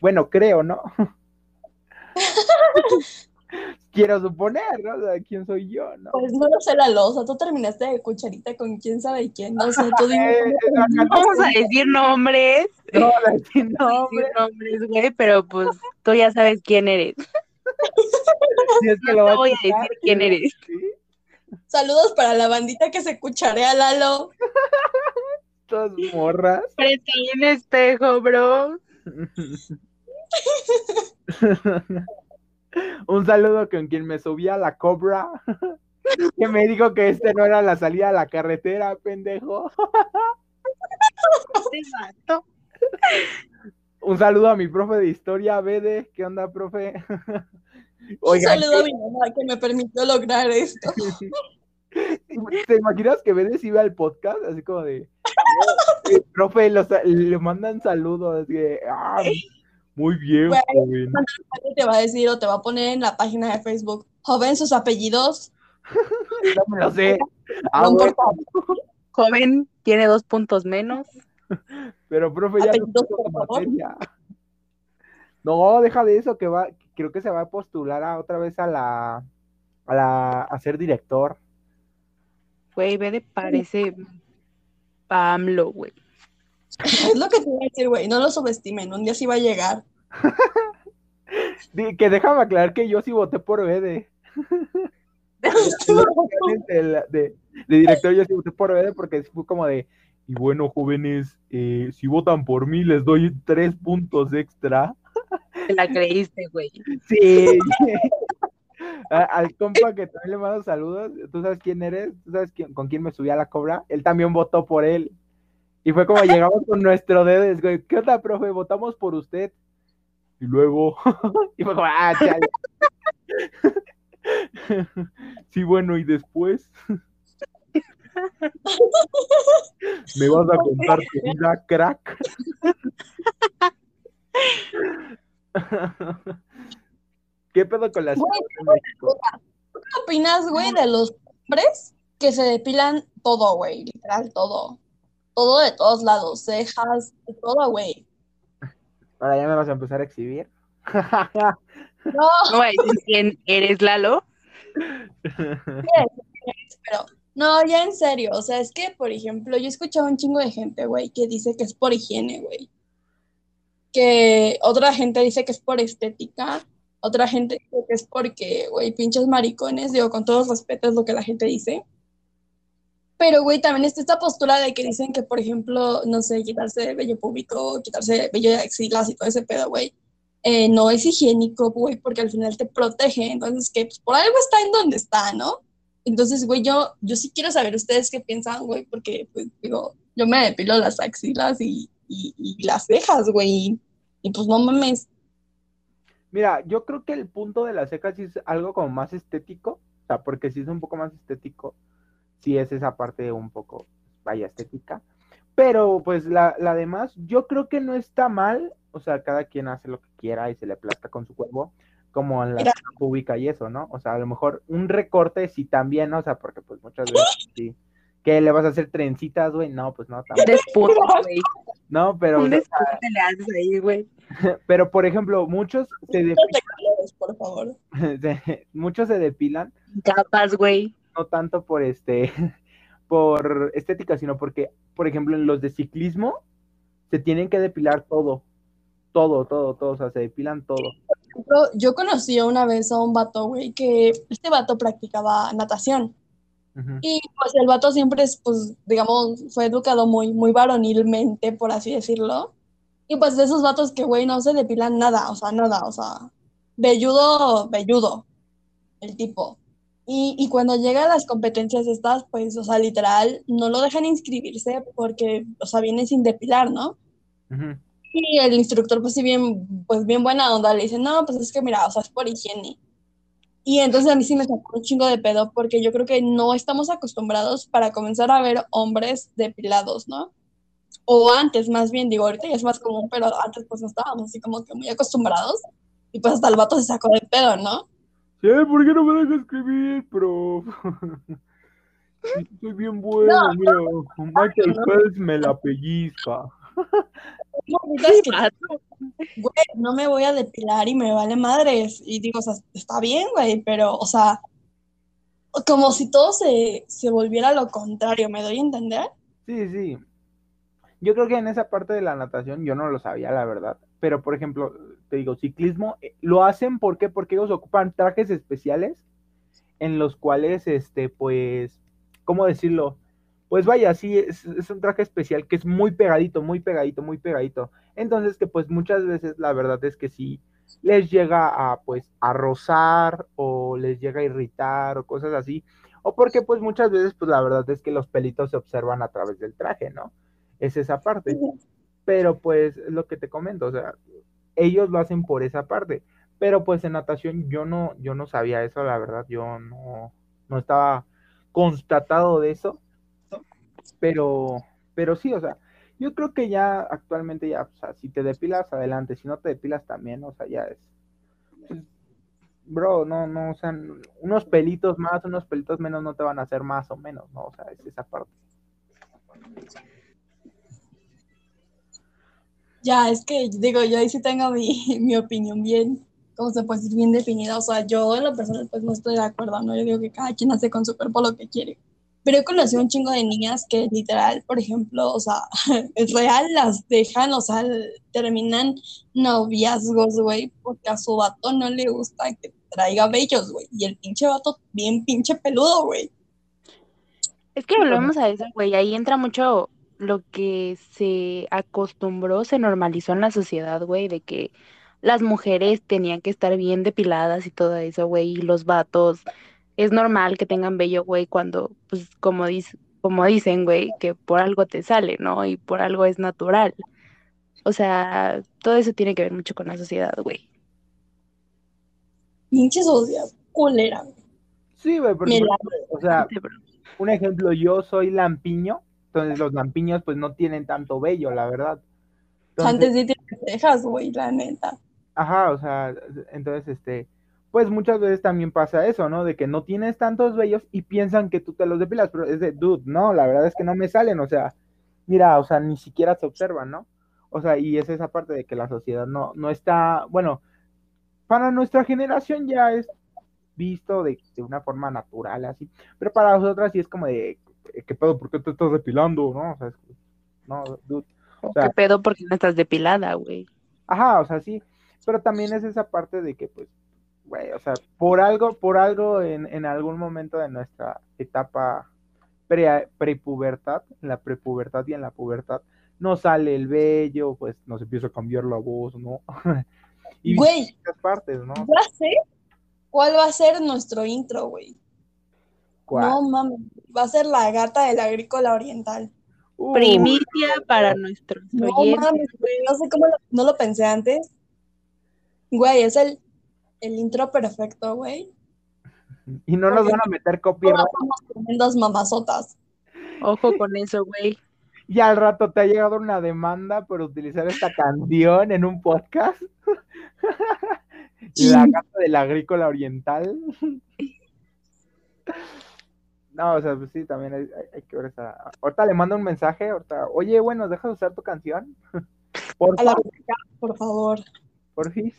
bueno, creo, ¿no? Quiero suponer, ¿no? O sea, ¿quién soy yo, no? pues no lo sé la losa. Tú terminaste de cucharita con quién sabe quién. No sé, tú dime. Eh, cómo acá no Vamos a decir nombres. No, No, hombre, nombres, güey, pero pues tú ya sabes quién eres. si es que lo No te voy a decir quién eres. sí, Saludos para la bandita que se cucharea, Lalo. Todas morras. Frente a un espejo, bro. Un saludo con quien me subí a la cobra. Que me dijo que este no era la salida a la carretera, pendejo. Vato. Un saludo a mi profe de historia, Bede. ¿Qué onda, profe? Un saludo a mi mamá que me permitió lograr esto. ¿te imaginas que Bede sí ve al podcast? Así como de. "Eh, profe, los- le mandan saludos. Así de, "Ah, muy bien, Güey. joven. Alguien te va a decir o te va a poner en la página de Facebook. Joven, sus apellidos. No me lo sé. Ah, No bueno. Joven, tiene dos puntos menos. pero profe, ya no Apellidos, favor. materia. No, deja de eso, que va, creo que se va a postular a otra vez a la, a la, a ser director. Güey, ve de parece Pamlo, güey. Es lo que te iba a decir, güey. No lo subestimen. Un día sí va a llegar. Que déjame aclarar que yo sí voté por Bede. de, de- de director yo sí voté por Bede porque fue como de, y bueno, jóvenes, eh, si votan por mí les doy tres puntos extra. Te la creíste, güey. Sí. A- Al compa que también le mando saludos, tú sabes quién eres, tú sabes quién- con quién me subí a la cobra, él también votó por él. Y fue como llegamos con nuestro dedo, güey, ¿qué onda, profe? Votamos por usted. Y luego, y fue como, ah, chale. Sí, bueno, y después. ¿Me vas a contar tu vida, crack? ¿Qué pedo con las Güey, en México? ¿Qué opinas, güey, de los hombres que se depilan todo, güey? Literal, todo. Todo de todos lados, cejas, de todo, güey. Ahora ya me vas a empezar a exhibir. No, No voy a decir quién eres, Lalo. pero, no, ya en serio, o sea, es que, por ejemplo, yo he escuchado un chingo de gente, güey, que dice que es por higiene, güey. Que otra gente dice que es por estética, otra gente dice que es porque, güey, pinches maricones, digo, con todo respeto es lo que la gente dice. Pero, güey, también está esta postura de que dicen que, por ejemplo, no sé, quitarse vello público, quitarse vello de axilas y todo ese pedo, güey, eh, no es higiénico, güey, porque al final te protege. Entonces, que pues, por algo está en donde está, ¿no? Entonces, güey, yo, yo sí quiero saber ustedes qué piensan, güey, porque, pues, digo, yo me depilo las axilas y, y, y las cejas, güey, y pues no mames. Mira, yo creo que el punto de las cejas sí es algo como más estético, o sea, porque si es un poco más estético, sí es esa parte un poco, vaya, estética. Pero pues la, la demás, yo creo que no está mal, o sea, cada quien hace lo que quiera y se le plasta con su cuerpo, como en la pública y eso, ¿no? O sea, a lo mejor un recorte sí también, ¿no? O sea, porque pues muchas veces sí. ¿Qué le vas a hacer trencitas, güey? No, pues no, tampoco. Güey. No, pero, Un o sea, despunte le haces ahí, güey. pero por ejemplo, muchos se, No depi- te colores, por favor. muchos se depilan Capas, güey. No tanto por este por estética, sino porque, por ejemplo, en los de ciclismo se tienen que depilar todo, todo, todo, todo, o sea, se depilan todo. Yo, yo conocí una vez a un vato, güey, que este vato practicaba natación. Y pues el vato siempre es, pues, digamos, fue educado muy, muy varonilmente, por así decirlo. Y pues de esos vatos que, güey, no se depilan nada, o sea, nada, o sea, velludo, velludo, el tipo. Y, y cuando llega a las competencias estas, pues, o sea, literal, no lo dejan inscribirse porque, o sea, viene sin depilar, ¿no? Ujú. Y el instructor, pues sí, bien, pues bien buena onda, le dice, no, pues es que mira, o sea, es por higiene. Y entonces a mí sí me sacó un chingo de pedo porque yo creo que no estamos acostumbrados para comenzar a ver hombres depilados, ¿no? O antes, más bien, digo, ahorita ya es más común, pero antes pues no estábamos así como que muy acostumbrados. Y pues hasta el vato se sacó de pedo, ¿no? Sí, ¿por qué no me dejas escribir, prof? Soy bien bueno, mira, Michael Phelps me la pellizca. No, güey, no me voy a depilar y me vale madres. Y digo, o sea, está bien, güey, pero, o sea, como si todo se, se volviera lo contrario, ¿me doy a entender? Sí, sí. Yo creo que en esa parte de la natación yo no lo sabía, la verdad. Pero, por ejemplo, te digo, ciclismo, eh, lo hacen ¿por qué? porque ellos ocupan trajes especiales en los cuales, este, pues, ¿cómo decirlo? Pues vaya, sí, es, es un traje especial que es muy pegadito, muy pegadito, muy pegadito. Entonces, que pues muchas veces la verdad es que sí les llega a, pues, a rozar o les llega a irritar o cosas así. O porque, pues, muchas veces, pues, la verdad es que los pelitos se observan a través del traje, ¿no? Es esa parte. Pero, pues, es lo que te comento, o sea, ellos lo hacen por esa parte. Pero, pues, en natación yo no, yo no sabía eso, la verdad, yo no, no estaba constatado de eso. Pero, pero sí, o sea, yo creo que ya actualmente ya, o sea, si te depilas, adelante, si no te depilas también, o sea, ya es. pues, bro, no, no, o sea, unos pelitos más, unos pelitos menos no te van a hacer más o menos, ¿no? O sea, es esa parte. Ya, es que digo, yo ahí sí tengo mi, mi opinión bien, ¿cómo se puede decir? Bien definida. O sea, yo en lo personal pues no estoy de acuerdo, ¿no? Yo digo que cada quien hace con su cuerpo lo que quiere. Pero he conocido un chingo de niñas que literal, por ejemplo, o sea, es real, las dejan, o sea, terminan noviazgos, güey, porque a su vato no le gusta que traiga vellos, güey. Y el pinche vato bien pinche peludo, güey. Es que volvemos a eso, güey. Ahí entra mucho lo que se acostumbró, se normalizó en la sociedad, güey, de que las mujeres tenían que estar bien depiladas y todo eso, güey, y los vatos, es normal que tengan vello, güey, cuando, pues, como, dice, como dicen, güey, que por algo te sale, ¿no? Y por algo es natural. O sea, todo eso tiene que ver mucho con la sociedad, güey. Pinche sociedad culera. Sí, güey, porque, Mira. o sea, bro. un ejemplo, yo soy lampiño, entonces los lampiños pues no tienen tanto vello, la verdad. Entonces, Antes sí tienes cejas, güey, la neta. Ajá, o sea, entonces, este, pues muchas veces también pasa eso, ¿no? De que no tienes tantos vellos y piensan que tú te los depilas, pero es de, dude, no, la verdad es que no me salen, o sea, mira, o sea, ni siquiera se observan, ¿no? O sea, y es esa parte de que la sociedad no, no está, bueno, para nuestra generación ya es visto de, de una forma natural, así, pero para nosotras sí es como de, ¿qué pedo? ¿Por qué te estás depilando? ¿No? O sea, es- no, dude. O sea- ¿Qué pedo porque no estás depilada, güey? Ajá, o sea, sí, pero también es esa parte de que, pues, güey, o sea, por algo, por algo en, en algún momento de nuestra etapa pre, prepubertad, en la prepubertad y en la pubertad, nos sale el vello, pues nos empieza a cambiar la voz, ¿no? y Güey, partes, ¿no? ya sé cuál va a ser nuestro intro, güey. ¿Cuál? No mames, va a ser la gata del agrícola oriental. Uh, Primicia para nuestros No oyentes. mames, no sé cómo lo- no lo pensé antes. Güey, es el, el intro perfecto, güey. y no nos van a meter copyright. Todas somos tremendas mamazotas. Ojo con eso, güey. Y al rato te ha llegado una demanda por utilizar esta canción en un podcast. La gata del agrícola oriental. No, o sea, pues sí, también hay, hay- hay que ver esa. Ahorita le mando un mensaje, ahorita, oye, bueno, ¿dejas usar tu canción? Por A la favor, verga, por favor. por fin.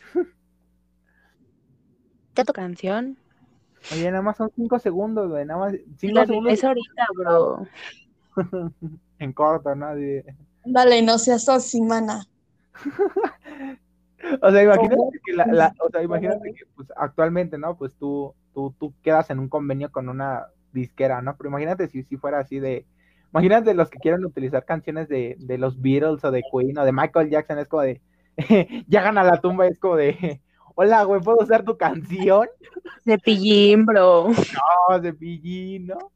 ¿Qué tu canción? Oye, nada más son cinco segundos, güey, nada más cinco La- segundos Es ahorita, bro. en corto, ¿no? Así de- Dale, no seas así, mana. O sea, imagínate que la, la- o sea, imagínate que pues actualmente, ¿no? Pues tú, tú, tú quedas en un convenio con una disquera, ¿no? Pero imagínate si, si fuera así de, imagínate los que quieren utilizar canciones de, de los Beatles o de Queen o de Michael Jackson, es como de, llegan a la tumba y es como de, hola, güey, ¿puedo usar tu canción? Cepillín, bro. No, de Pillín, ¿no?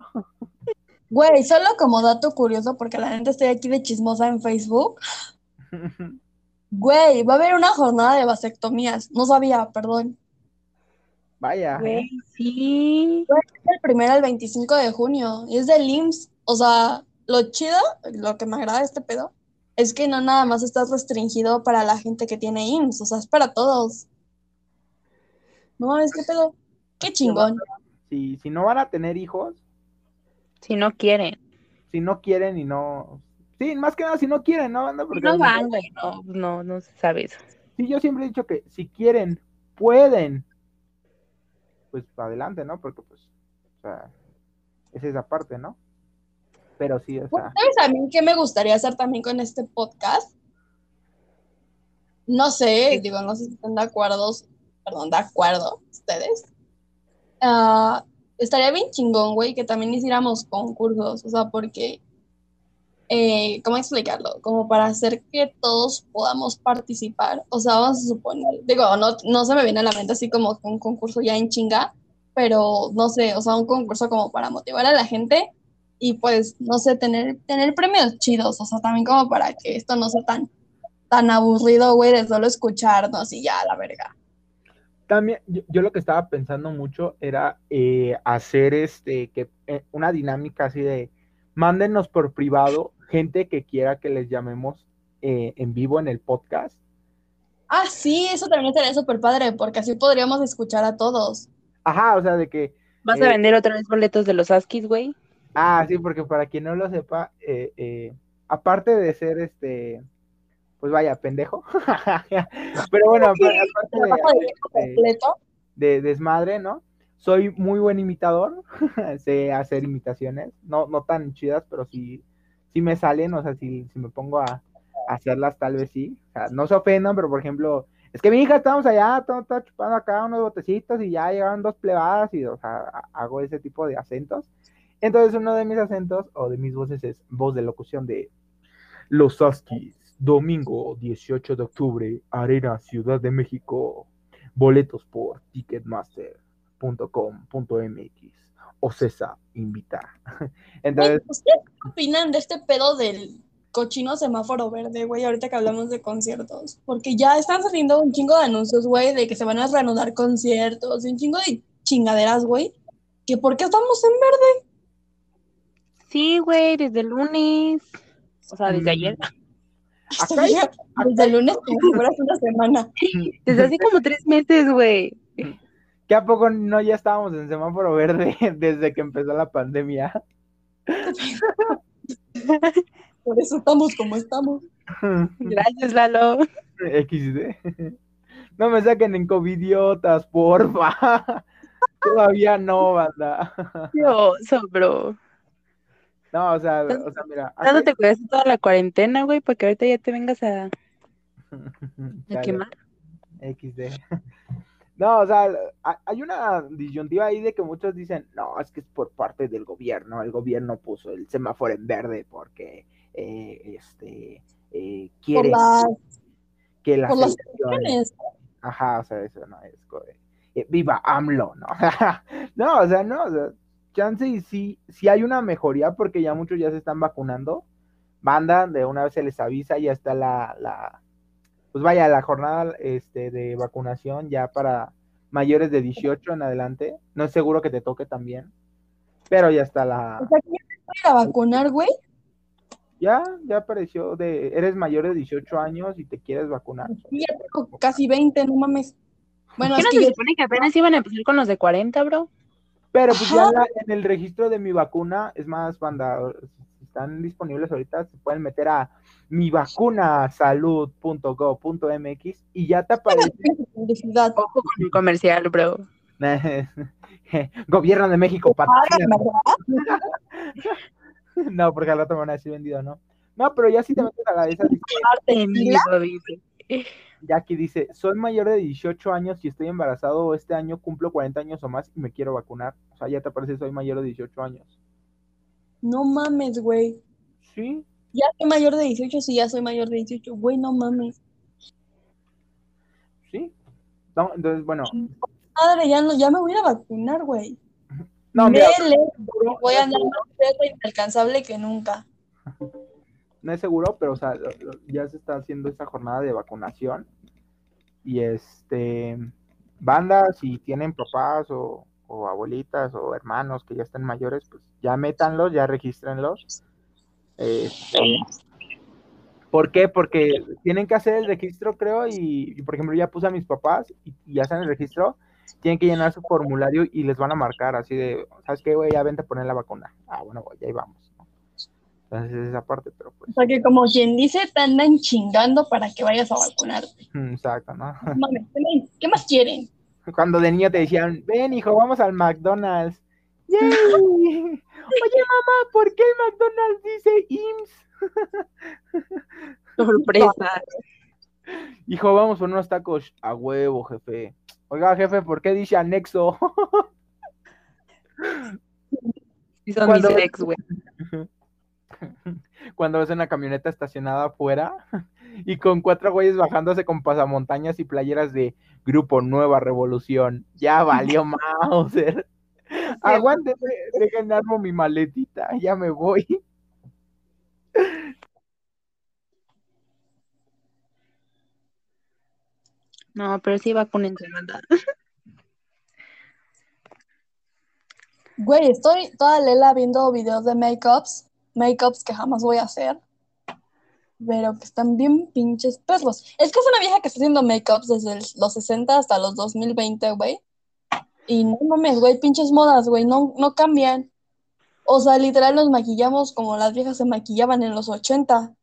Güey, solo como dato curioso, porque la neta estoy aquí de chismosa en Facebook. Güey, va a haber una jornada de vasectomías. No sabía, perdón. Vaya, Güey, sí. Es el primero al 25 de junio. Y es del IMSS. O sea, lo chido, lo que me agrada de este pedo, es que no nada más estás restringido para la gente que tiene IMSS. O sea, es para todos. No, es que pedo. Qué chingón. si, si no van a tener hijos, Si no quieren. si no quieren y no, sí, más que nada si no quieren, ¿no? banda? Porque No van, güey. No, no, no se sabe eso. Sí, yo siempre he dicho que si quieren, pueden, pues adelante, ¿no? Porque pues, o sea, es esa parte, ¿no? Pero sí, o sea, ¿Sabes a mí qué me gustaría hacer también con este podcast? No sé, digo, no sé si están de acuerdo, perdón, de acuerdo ustedes. Ah, estaría bien chingón, güey, que también hiciéramos concursos, o sea, porque, eh, ¿cómo explicarlo? Como para hacer que todos podamos participar, o sea, vamos a suponer, digo, no, no se me viene a la mente así como un concurso ya en chinga, pero no sé, o sea, un concurso como para motivar a la gente y pues, no sé, tener, tener premios chidos, o sea, también como para que esto no sea tan, tan aburrido, güey, de solo escucharnos y ya, la verga. también yo, lo que estaba pensando mucho era eh, hacer este, que eh, una dinámica así de, mándenos por privado gente que quiera que les llamemos eh, en vivo en el podcast. Ah, sí, eso también estaría súper padre, porque así podríamos escuchar a todos. Ajá, o sea, de que, ¿Vas Eh, a vender otra vez boletos de los Askis, güey? ah, sí, porque para quien no lo sepa, eh, eh, aparte de ser este, pues vaya, pendejo, pero bueno, aparte, de- de completo. de desmadre, ¿no? Soy muy buen imitador, sé hacer imitaciones, no, no tan chidas, pero sí, sí me salen, o sea, si, si me pongo a, hacerlas, tal vez sí. O sea, no se ofendan, pero por ejemplo, es que mi hija estamos allá, todo chupando acá unos botecitos y ya llegaron dos plebadas y, o sea, ha- hago ese tipo de acentos. Entonces uno de mis acentos o de mis voces es voz de locución de Los Askis, domingo 18 de octubre, Arena, Ciudad de México, boletos por ticketmaster.com.mx o Cesa invita. Güey, Entonces, ¿Ustedes qué opinan de este pedo del cochino semáforo verde, güey, ahorita que hablamos de conciertos? Porque ya están saliendo un chingo de anuncios, güey, de que se van a reanudar conciertos, y un chingo de chingaderas, güey. Que por qué estamos en verde. Sí, güey, desde el lunes. O sea, desde Mm. ayer. Acá Desde el lunes como si fuera hace una semana. Desde hace como tres meses, güey. ¿Qué a poco no ya estábamos en semáforo verde desde que empezó la pandemia? Por eso estamos como estamos. Gracias, Lalo. XD. No me saquen en covidiotas, porfa. Todavía no, banda. Qué oso, bro. No, o sea, o sea, mira. Tanto te cuidaste toda la cuarentena, güey, para que ahorita ya te vengas a, a quemar. XD. No, o sea, ha- hay una disyuntiva ahí de que muchos dicen, no, es que es por parte del gobierno, el gobierno puso el semáforo en verde porque eh, este eh, quiere que las las elecciones-. Ajá, o sea, eso no es eh, viva AMLO, ¿no? no, o sea, no, o sea, chance y sí, sí hay una mejoría porque ya muchos ya se están vacunando. Banda, de una vez se les avisa, ya está la, la pues vaya, la jornada este, de vacunación ya para mayores de 18 en adelante. No es seguro que te toque también, pero ya está O la, sea, que ya te voy a vacunar, güey. ya, ya apareció de, eres mayor de 18 años y te quieres vacunar. Sí, ya tengo casi 20, no mames. Bueno, ¿Qué es no que se yo- supone que apenas iban a empezar con los de 40, bro? Pero pues ya Ajá. en, la- en el registro de mi vacuna, es más, banda, si están disponibles ahorita, se pueden meter a mivacunasalud.gov.mx y ya te aparece. Ojo con el comercial, bro. Gobierno de México, patrocina. No, porque al rato me van a decir vendido, ¿no? No, pero ya si te metes a la de esas, ya aquí dice, soy mayor de 18 años y estoy embarazado este año cumplo 40 años o más y me quiero vacunar. O sea, ya te aparece, soy mayor de 18 años. No mames, güey. Sí, Ya soy mayor de 18, sí, ya soy mayor de 18. Güey, no mames. sí. No, entonces, bueno, Madre, ya, no, ya me voy a vacunar, güey. no, mira, Dele, voy a andar más peso inalcanzable que nunca. no es seguro, pero o sea, lo- lo- ya se está haciendo esta jornada de vacunación. Y este, banda, si tienen papás o, o abuelitas o hermanos que ya estén mayores, pues ya métanlos, ya regístrenlos. ¿Por qué? Porque tienen que hacer el registro, creo, y, y, por ejemplo, ya puse a mis papás y, y hacen el registro, tienen que llenar su formulario y les van a marcar así de, ¿sabes qué, güey? Ya vente a poner la vacuna. Ah, bueno, güey, ya ahí vamos. ¿no? Entonces es esa parte, pero pues, O sea que como quien dice, te andan chingando para que vayas a vacunar. mm, exacto, ¿no? No mames, ¿qué más- ¿Qué más quieren? Cuando de niño te decían, ven, hijo, vamos al McDonald's. ¡Yay! Oye, mamá, ¿por qué el McDonald's dice IMSS? Sorpresa. Hijo, vamos por unos tacos a huevo, jefe. Oiga, jefe, ¿por qué dice anexo? Son Cuando- mis ex, güey. Cuando ves una camioneta estacionada afuera y con cuatro güeyes bajándose con pasamontañas y playeras de Grupo Nueva Revolución. Ya valió Mauser. Aguante, dejen armo mi maletita, ya me voy. No, pero sí vacúnense, banda. Güey, estoy toda lela viendo videos de make-ups, make-ups que jamás voy a hacer, pero que están bien pinches perros. Es que es una vieja que está haciendo make-ups desde los 60 hasta los 2020, güey. Y no mames, güey, pinches modas, güey, no, no cambian. O sea, literal nos maquillamos como las viejas se maquillaban en los 80.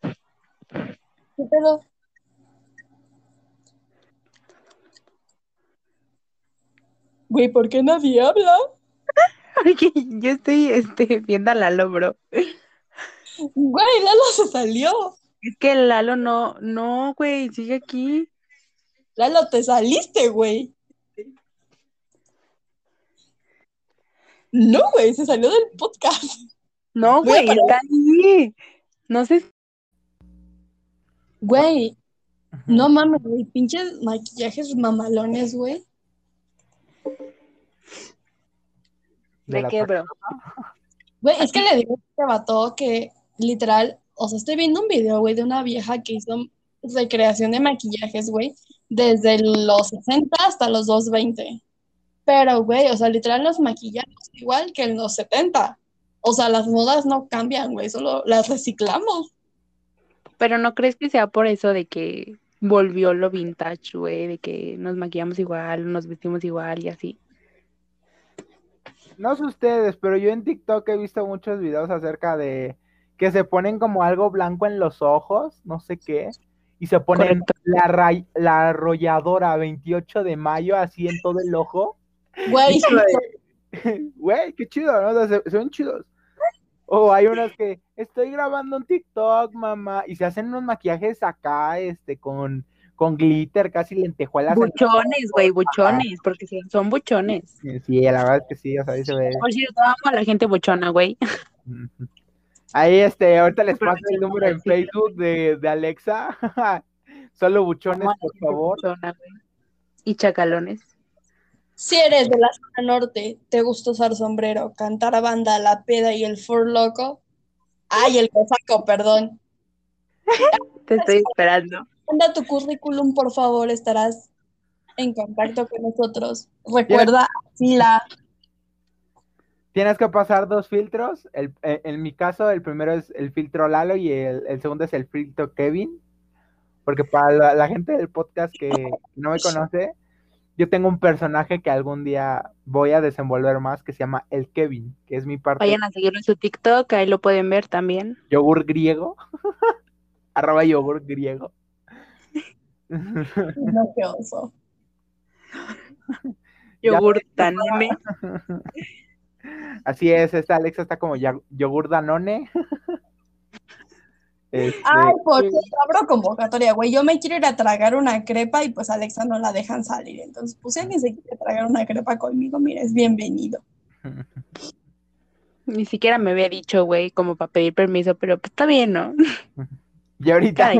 ¿Qué pedo? Güey, ¿por qué nadie habla? Yo estoy este, viendo a Lalo, bro. Güey, Lalo se salió. Es que Lalo no, no, güey, sigue aquí. Lalo, te saliste, güey. No, güey, se salió del podcast. No, güey, está ahí. No sé. Güey, no mames, güey, pinches maquillajes mamalones, güey. De ¿De la qué, bro? Güey, es que le digo a este vato que literal, o sea, estoy viendo un video, güey, de una vieja que hizo recreación de maquillajes, güey, desde los 60 hasta los 220. Pero, güey, o sea, literal los maquillamos igual que en los 70. O sea, las modas no cambian, güey, solo las reciclamos. Pero no crees que sea por eso de que volvió lo vintage, güey, de que nos maquillamos igual, nos vestimos igual y así. No sé ustedes, pero yo en TikTok he visto muchos videos acerca de que se ponen como algo blanco en los ojos, no sé qué, y se ponen la, ray- la arrolladora 28 de mayo así en todo el ojo. Güey, Güey, qué chido, ¿no? O sea, se, se ven chidos. O hay unas que estoy grabando un TikTok, mamá, y se hacen unos maquillajes acá, este, con, con glitter, casi lentejuelas. en- Buchones, güey, buchones, porque son buchones. Sí, la verdad es que sí, o sea, ahí se ve. Por cierto, amo a la gente buchona, güey. Ahí, este, ahorita les paso el número en. Facebook de, de Alexa. Solo buchones, por favor. Y chacalones. si eres de la zona norte, te gusta usar sombrero, cantar a banda, la peda y el fur loco. Ay, el cosaco, perdón. Te estoy esperando. Manda tu currículum, por favor, estarás en contacto con nosotros. Recuerda, la Tienes que pasar dos filtros. El- en, en mi caso, el primero es el filtro Lalo y el, el segundo es el filtro Kevin. Porque para la, la gente del podcast que no me conoce, yo tengo un personaje que algún día voy a desenvolver más que se llama el Kevin, que es mi parte Vayan a seguirlo en su TikTok, ahí lo pueden ver también. yogur griego. Arroba yogur griego. no, qué oso. Yogur Danone. Así es, esta Alexa está como yogur danone. Este, Ay, por qué abro convocatoria, güey. Yo me quiero ir a tragar una crepa y pues Alexa no la dejan salir. Entonces, pues si alguien se quiere tragar una crepa conmigo, mira, es bienvenido. Ni siquiera me había dicho, güey, como para pedir permiso, pero pues está bien, ¿no? Y ahorita,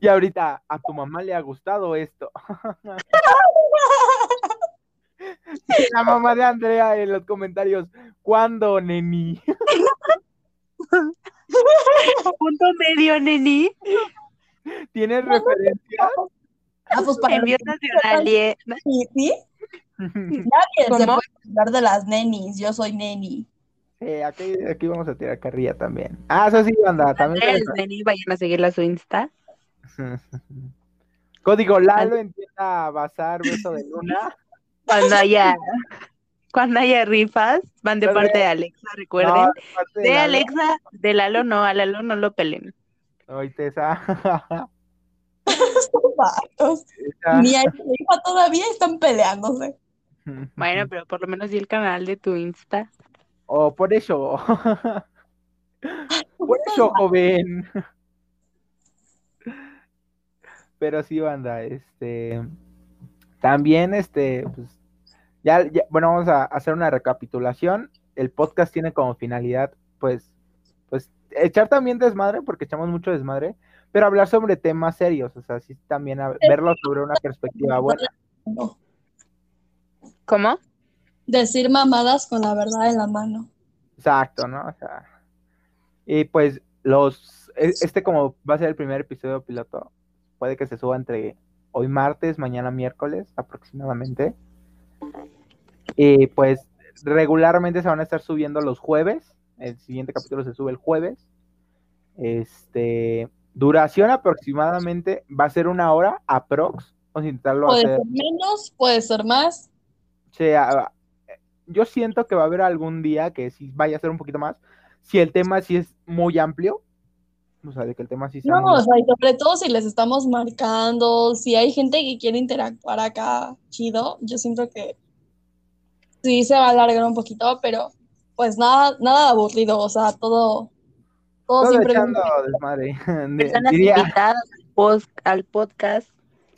y ahorita a tu mamá le ha gustado esto. La mamá de Andrea en los comentarios, ¿cuándo, neni? Punto medio, neni. ¿Tienes referencias? Ah, pues para Envío nacional, ¿eh? Sí, ¿sí? Nadie se puede hablar de las nenis. Yo soy neni. Sí, aquí, aquí vamos a tirar carrilla también. Ah, eso sí, banda, también. Andrea es neni, vayan a seguirla a su Insta. Código Lalo en tienda Bazar Beso de Luna. Cuando haya, cuando haya rifas, van de parte de Alexa, recuerden. No, de. Alexa, de Lalo no, a Lalo no lo pelen. Estos vatos. esa. Ni hay hija todavía están peleándose. Bueno, pero por lo menos di el canal de tu Insta. O por eso. Por eso, joven. Pero sí, banda, este. También, este, pues. Ya, ya- bueno, vamos a hacer una recapitulación. El podcast tiene como finalidad, pues, pues, echar también desmadre, porque echamos mucho desmadre, pero hablar sobre temas serios, o sea, sí también a- verlo sobre una perspectiva buena. No. ¿Cómo? Decir mamadas con la verdad en la mano. Exacto, ¿no? O sea, y pues los, e- este como va a ser el primer episodio piloto, puede que se suba entre hoy martes, mañana miércoles aproximadamente. Y pues regularmente se van a estar subiendo los jueves, el siguiente capítulo se sube el jueves. Este, duración aproximadamente va a ser una hora aprox, vamos a intentarlo Puede hacer. ser menos, puede ser más. sea, yo siento que va a haber algún día que sí vaya a ser un poquito más. Si el tema sí es muy amplio, o sea, de que el tema sí sea No, muy o sea, y sobre todo si les estamos marcando, si hay gente que quiere interactuar acá, chido, yo siento que sí se va a alargar un poquito, pero pues nada, nada aburrido, o sea, todo, Todos Todo siempre echando desmadre. Personas diría- invitadas al podcast.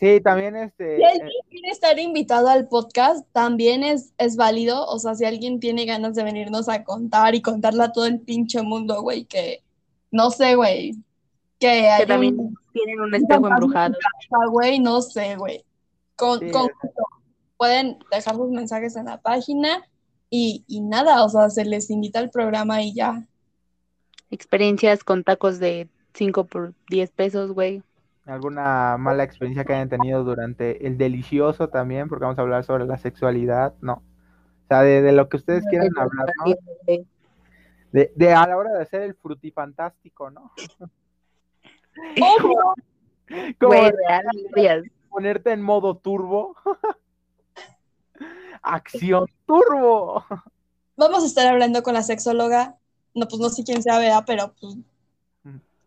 Sí, también este. Si eh, alguien quiere estar invitado al podcast, también es, es válido. O sea, si alguien tiene ganas de venirnos a contar y contarle a todo el pinche mundo, güey, que no sé, güey, que hay Que también un tienen un espejo embrujado. güey, no sé, güey. Con, Sí, con pueden dejar sus mensajes en la página y, y nada, o sea, se les invita al programa y ya. Experiencias con tacos de 5 por 10 pesos, güey. alguna mala experiencia que hayan tenido durante el delicioso también, porque vamos a hablar sobre la sexualidad, no. O sea, de, de lo que ustedes quieran hablar, ¿no? De, de a la hora de hacer el frutifantástico, ¿no? Güey, de historias. ponerte en modo turbo. Acción turbo. vamos a estar hablando con la sexóloga. No, pues no sé quién sea, ¿verdad? Pero pues,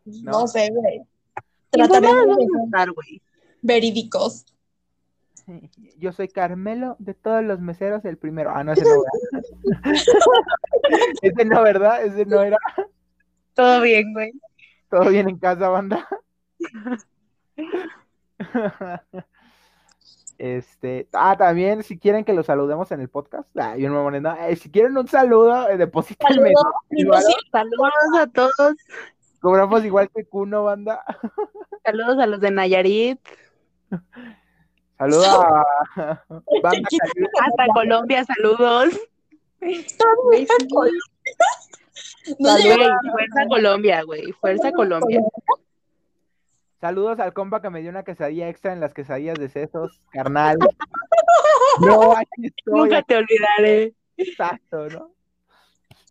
no, No. sé, güey. Informados Tratamientos vamos a Yo soy Carmelo, de todos los meseros, el primero. Ah, no, ese no, ¿verdad? ese no, ¿verdad? Ese no era. Todo bien, güey. ¿Todo bien en casa, banda? Este, ah, también, si quieren que los saludemos en el podcast, ah, yo no me ponen nada. Eh, si quieren un saludo, eh, deposítenme. Saludos, Saludos a todos. Cobramos igual que Cuno, banda. Saludos a los de Nayarit. Saludos a banda. Hasta Colombia, saludos. Güey, No Güey, llegó- fuerza Colombia, güey. Fuerza Colombia. Saludos al compa que me dio una quesadilla extra en las quesadillas de sesos, carnal. No, aquí estoy, Nunca te olvidaré. exacto, ¿no?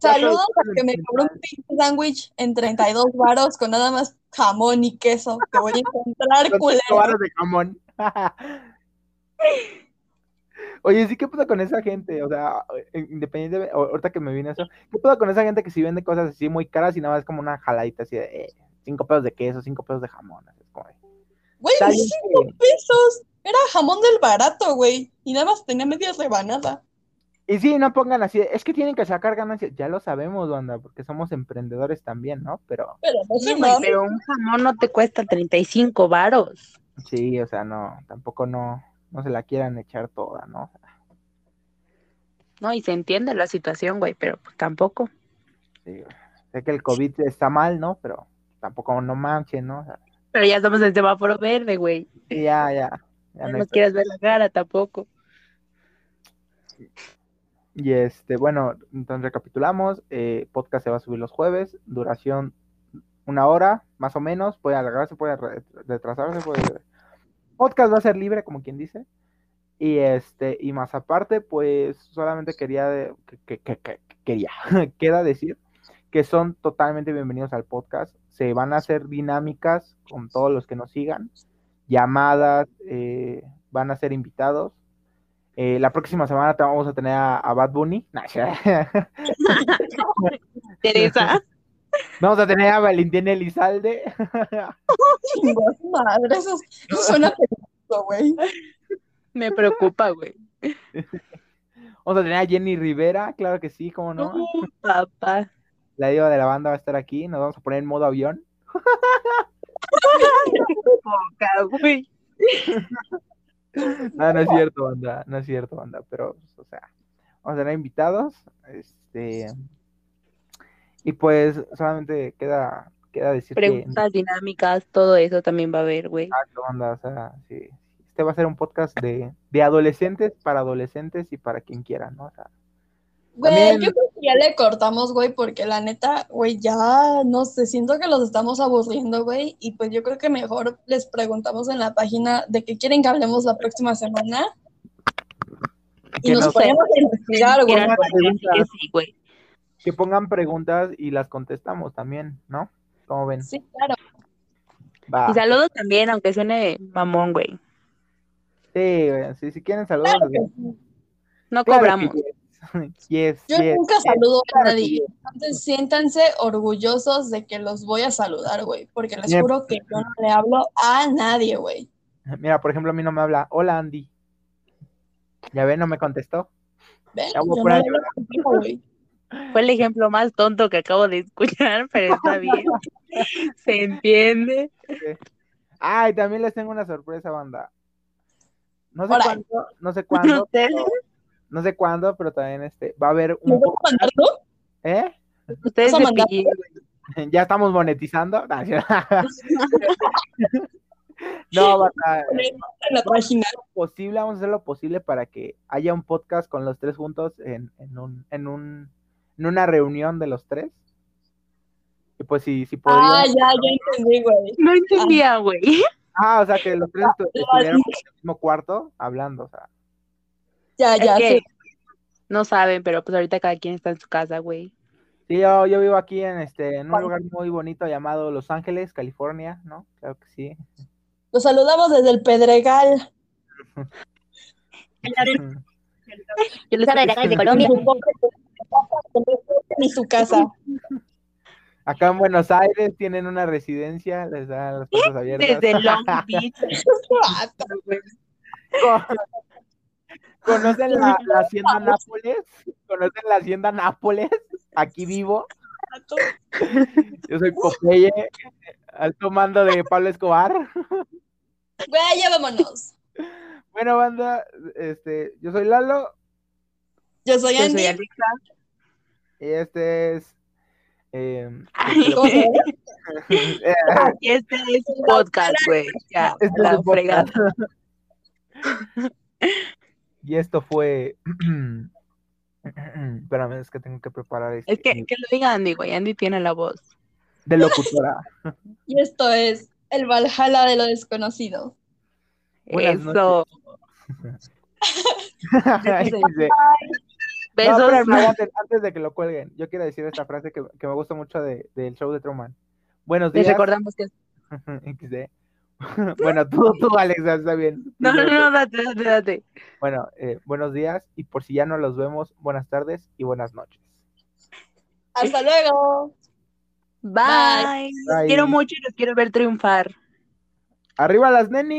Saludos a que me cobró un pinche sándwich en 32 varos con nada más jamón y queso. Te voy a encontrar, Con culero. varos de jamón. Oye, sí, ¿qué pasa con esa gente? O sea, independientemente, ahorita que me viene eso, ¿qué pasa con esa gente que si vende cosas así muy caras y nada más es como una jaladita así de eh, cinco pesos de queso, cinco pesos de jamón? así es como de, Güey, cinco que- pesos. Era jamón del barato, güey. Y nada más tenía media rebanada. Y sí, no pongan así, es que tienen que sacar ganancias, ya lo sabemos, banda, porque somos emprendedores también, ¿no? Pero Pero no Sí, pero un jamón no te cuesta 35 varos. sí, o sea, no, tampoco no, no se la quieran echar toda, ¿no? No, y se entiende la situación, güey, pero pues tampoco. Sí, sé que el COVID está mal, ¿no? Pero tampoco no manchen, ¿no? O sea, Pero ya estamos en semáforo verde, güey. ya, ya. ya No nos quieras ver la cara tampoco. Y este, bueno, entonces recapitulamos, eh, podcast se va a subir los jueves, duración una hora, más o menos, puede alargarse, puede re- retrasarse, puede... Podcast va a ser libre, como quien dice. Y este, y más aparte, pues solamente quería, que, que- que- que- quería, queda decir que son totalmente bienvenidos al podcast. Se van a hacer dinámicas con todos los que nos sigan, llamadas, eh, van a ser invitados. Eh, la próxima semana te vamos a tener a, a Bad Bunny. Teresa. Vamos a tener a Valentín Elizalde. Madre, eso, eso suena peligroso, güey. Me preocupa, güey. Vamos a tener a Jenny Rivera, claro que sí, cómo no. Uh, papá. La diva de la banda va a estar aquí. Nos vamos a poner en modo avión. Poca, güey. No, no es cierto, banda. No es cierto, banda. Pero, o sea, vamos a tener invitados. Este. Y pues, solamente queda, queda decir que. Preguntas dinámicas, todo eso también va a haber, güey. Exacto, banda, o sea, sí. Este va a ser un podcast de, de adolescentes para adolescentes y para quien quiera, ¿no? O sea, Güey, También- yo creo que ya le cortamos, güey, porque la neta, güey, ya no sé, siento que los estamos aburriendo, güey, y pues yo creo que mejor les preguntamos en la página de qué quieren que hablemos la próxima semana y nos nos- ponemos a investigar, güey. Sí, güey. Que pongan preguntas y las contestamos también, ¿no? ¿Cómo ven? Sí, claro. Va. Y saludos también, aunque suene mamón, güey. Sí, güey, sí, si quieren saludos. Claro que sí. No claro cobramos. yes. Yes, Yo yes, nunca yes. saludo a nadie. Entonces siéntanse orgullosos de que los voy a saludar, güey, porque les juro que yo no le hablo a nadie, güey. Mira, por ejemplo, a mí no me habla. Hola, Andy. Ya ven, no me contestó. ¿Ven? Ya voy Yo por no ahí, le hablo contigo, güey. Fue el ejemplo más tonto que acabo de escuchar, pero está bien. Se entiende. Ay, también les tengo una sorpresa, banda. No sé cuándo, no sé cuándo, ¿Ustedes? pero- no sé cuándo, pero también este va a haber ¿Me un vas a mandar tú? ¿eh? Ustedes. Ya estamos monetizando. No, banda, la página. posible, vamos a hacer lo posible para que haya un podcast con los tres juntos en, en un, en un, en una reunión de los tres. Y pues si, si podrían. Ah, ya, ya entendí, güey. No entendía, güey. Ah, o sea que los tres estu- ya, estuvieran en el mismo cuarto hablando, o sea. Ya, Es ya, que sí. no saben, pero pues ahorita cada quien está en su casa, güey. Sí, yo, yo vivo aquí en este, en un lugar muy bonito llamado Los Ángeles, California, ¿no? Claro que sí. Los saludamos desde el Pedregal. Yo les de Colombia. Ni su casa. Acá en Buenos Aires tienen una residencia, les dan las puertas abiertas. desde Long Beach. ¿Conocen la, la hacienda Nápoles? ¿Conocen la hacienda Nápoles? Aquí vivo. Yo soy Popeye, alto mando de Pablo Escobar. Güey, ya vámonos. Bueno, banda, este, yo soy Lalo Yo soy Yo Andy. soy Alexa. y este es eh, Ay. ¿Cómo se llama? eh, Y este es un podcast, güey. Ya, este es la fregada. Y esto fue Espérame, es que tengo que preparar este Es que, que lo diga Andy, güey. Andy tiene la voz. de locutora. Y esto es el Valhalla de lo desconocido. Buenas Eso. No, antes de que lo cuelguen, yo quiero decir esta frase que, que me gusta mucho de- del show de Truman. Buenos Les días. recordamos que. XD. bueno, tú, tú, Alexa, está bien. No, no, no, date, date, date. Bueno, eh, buenos días y por si ya no los vemos, buenas tardes y buenas noches. Hasta luego. Bye. Los Bye. quiero mucho y los quiero ver triunfar. Arriba las nenis.